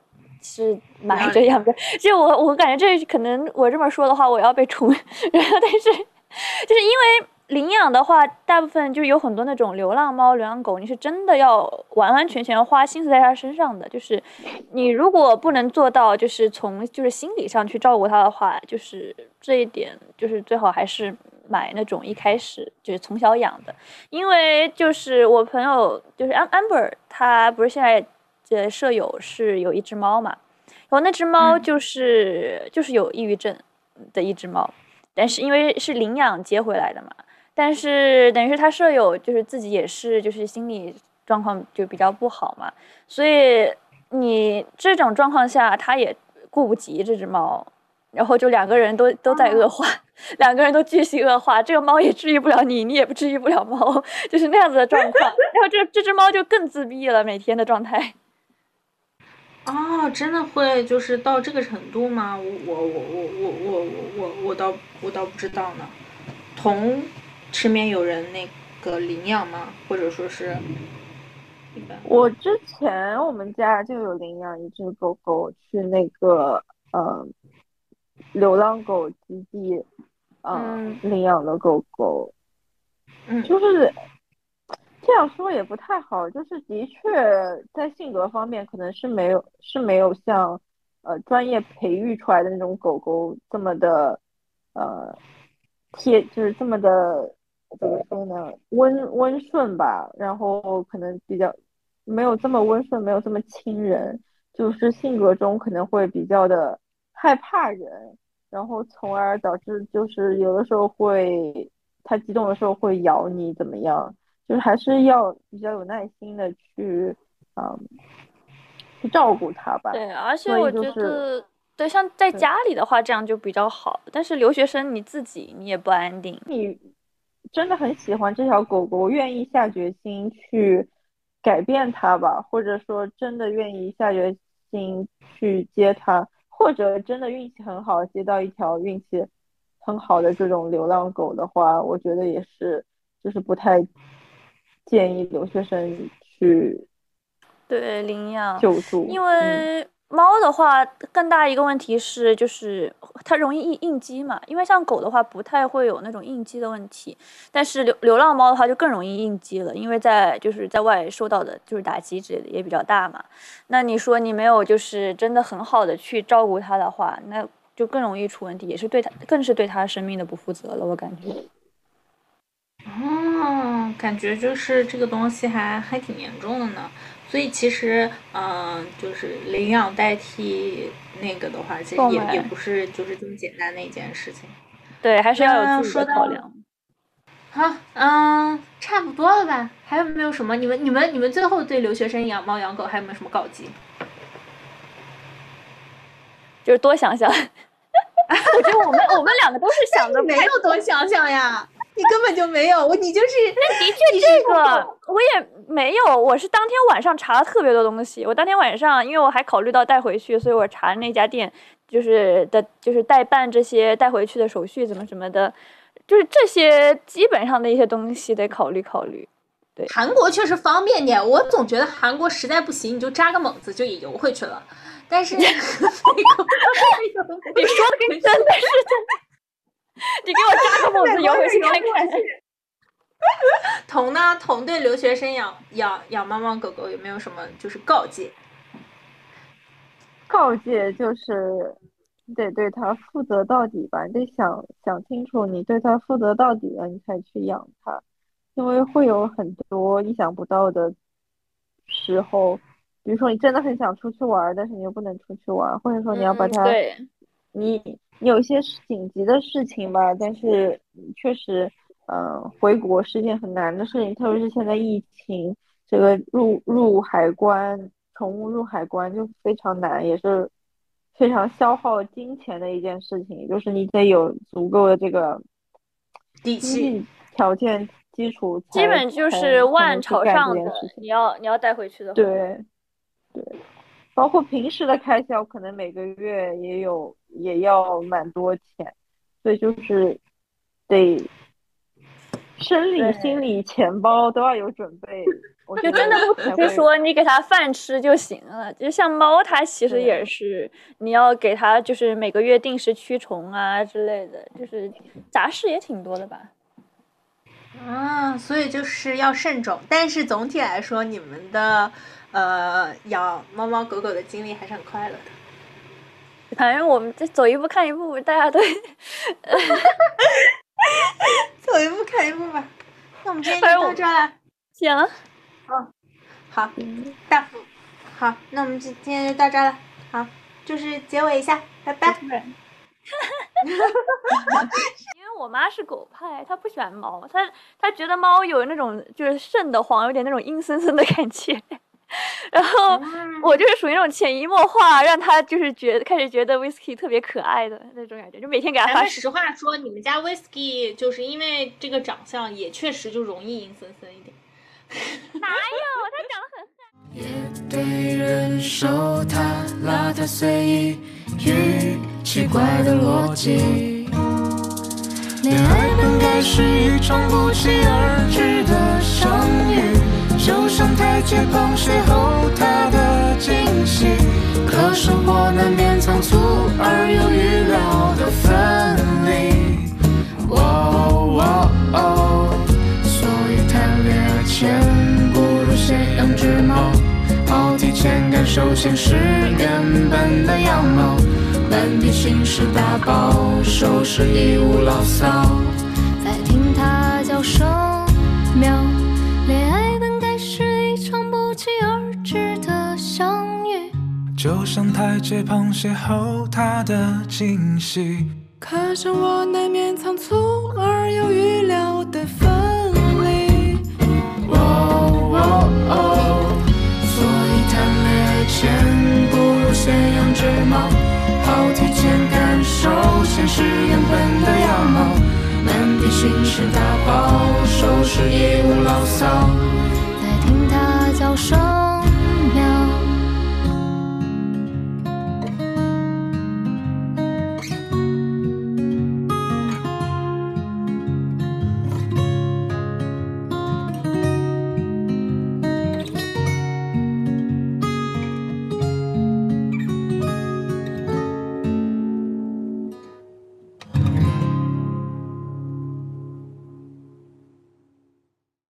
A: 买
B: 要
A: 着养的。就我我感觉这可能我这么说的话，我要被冲，然后但是就是因为领养的话，大部分就是有很多那种流浪猫、流浪狗，你是真的要完完全全花心思在它身上的。就是你如果不能做到，就是从就是心理上去照顾它的话，就是这一点，就是最好还是买那种一开始就是从小养的，因为就是我朋友就是安 amber，他不是现在这舍友是有一只猫嘛，然后那只猫
B: 嗯
A: 就是、就是有抑郁症的一只猫，但是因为是领养接回来的嘛，但是等于是他舍友就是自己也是就是心理状况就比较不好嘛，所以你这种状况下他也顾不及这只猫，然后就两个人都都在恶化，两个人都继续恶化，这个猫也治愈不了你，你也不治愈不了猫，就是那样子的状况。然后这这只猫就更自闭了，每天的状态。
B: 哦，真的会就是到这个程度吗？我我我我我我我我我倒我倒不知道呢。同身边有人那个领养吗？或者说是？
C: 我之前我们家就有领养一只狗狗去那个呃流浪狗基地，呃
A: 嗯
C: 领养的狗狗，
B: 嗯
C: 就是这样说也不太好，就是的确在性格方面可能是没有是没有像呃专业培育出来的那种狗狗这么的呃贴，就是这么的怎么说呢，温温顺吧，然后可能比较没有这么温顺，没有这么亲人，就是性格中可能会比较的害怕人，然后从而导致就是有的时候会它激动的时候会咬你怎么样。就是还是要比较有耐心的去，嗯，去照顾它吧。
A: 对，而且我觉
C: 就是
A: 得，对，像在家里的话，这样就比较好。但是留学生你自己你也不安定。
C: 你真的很喜欢这条狗狗，愿意下决心去改变它吧，或者说真的愿意下决心去接它，或者真的运气很好接到一条运气很好的这种流浪狗的话，我觉得也是，就是不太建议留学生去
A: 对，领养。
C: 救助。
A: 因
C: 嗯
A: 为猫的话，更大一个问题是，就是它容易应应激嘛。因为像狗的话，不太会有那种应激的问题，但是流流浪猫的话就更容易应激了，因为在就是在外受到的就是打击之类的也比较大嘛。那你说你没有就是真的很好的去照顾它的话，那就更容易出问题，也是对它更是对它生命的不负责了，我感觉。
B: 哦，感觉就是这个东西还还挺严重的呢。所以其实，嗯，就是领养代替那个的话，其实也也不是就是这么简单的一件事情。
A: 对，还是要有自己
B: 那说
A: 考量。
B: 好，嗯，差不多了吧？还有没有什么？你们、你们、你们最后对留学生养猫养狗还有没有什么告诫？
A: 就是多想想。我觉得我们我们两个都是想的
B: 没有多想想呀，你根本就没有，我你就是那
A: 的确这个我也没有，我是当天晚上查了特别多东西。我当天晚上，因为我还考虑到带回去，所以我查那家店就是的，就是代办这些带回去的手续怎么什么的，就是这些基本上的一些东西得考虑考虑。
B: 对韩国确实方便点，我总觉得韩国实在不行，你就扎个猛子就也游回去了。但是 美国
A: 你说的跟真的是真的，你给我扎个猛子游回去看看。
B: 童呢？童对留学生养养养猫猫狗狗有没有什么就是告诫？
C: 告诫就是你得对它负责到底吧，你得想想清楚，你对它负责到底了，你才去养它，因为会有很多意想不到的时候，比如说你真的很想出去玩儿，但是你又不能出去玩儿，或者说你要把它，
A: 嗯对，
C: 你你有一些事紧急的事情吧，但是确实，嗯、回国是一件很难的事情，特别是现在疫情，这个入入海关，宠物入海关就非常难，也是非常消耗金钱的一件事情，就是你得有足够的这个经
B: 底气。
C: 济条件基础，
A: 基本就是万朝上的
C: 事，情。
A: 你要你要带回去的话，
C: 对，对，包括平时的开销，可能每个月也有也要蛮多钱，所以就是得生理、心理、钱包都要有准备。我觉
A: 就真的不只是说你给它饭吃就行了，就像猫，它其实也是你要给它就是每个月定时驱虫啊之类的，就是杂事也挺多的吧。
B: 啊，所以就是要慎重。但是总体来说，你们的呃养猫猫狗狗的经历还是很快乐的。
A: 反正我们这走一步看一步，大家都
B: 走一步看一步吧。那我们今天就到这儿了。
A: 行。
B: 好，大福，好，那我们今今天就到这儿了。好，就是结尾一下，拜拜。
A: 因为我妈是狗派，她不喜欢猫，她她觉得猫有那种就是瘆得慌，有点那种阴森森的感觉。然后
B: 嗯
A: 我就是属于那种潜移默化，让他就是觉开始觉得 whisky 特别可爱的那种感觉，就每天给她
B: 咱们
A: 发
B: 实话说，你们家 whisky 就是因为这个长相，也确实就容易阴森森一点。
A: 哪有？他长得很
D: 也对人手他邋遢随意与奇怪的逻辑。恋爱本该是一场不期而至的相遇，就像台阶旁邂逅它的惊喜。可生活难免仓促而又预料的分离。哦哦哦，所以谈恋爱前不如先养只猫，好提前感受现实原本的样貌。满地心事打包，收拾一无牢骚。
E: 再听他叫声喵，恋爱
D: 就像台阶旁邂逅他的惊喜。可是我难免仓促而又预料的分离。哦哦哦，所以谈恋爱前不如先养只猫，好提前感受现实原本的样貌。满地心事打包，收拾一无牢骚。
E: 再听他叫声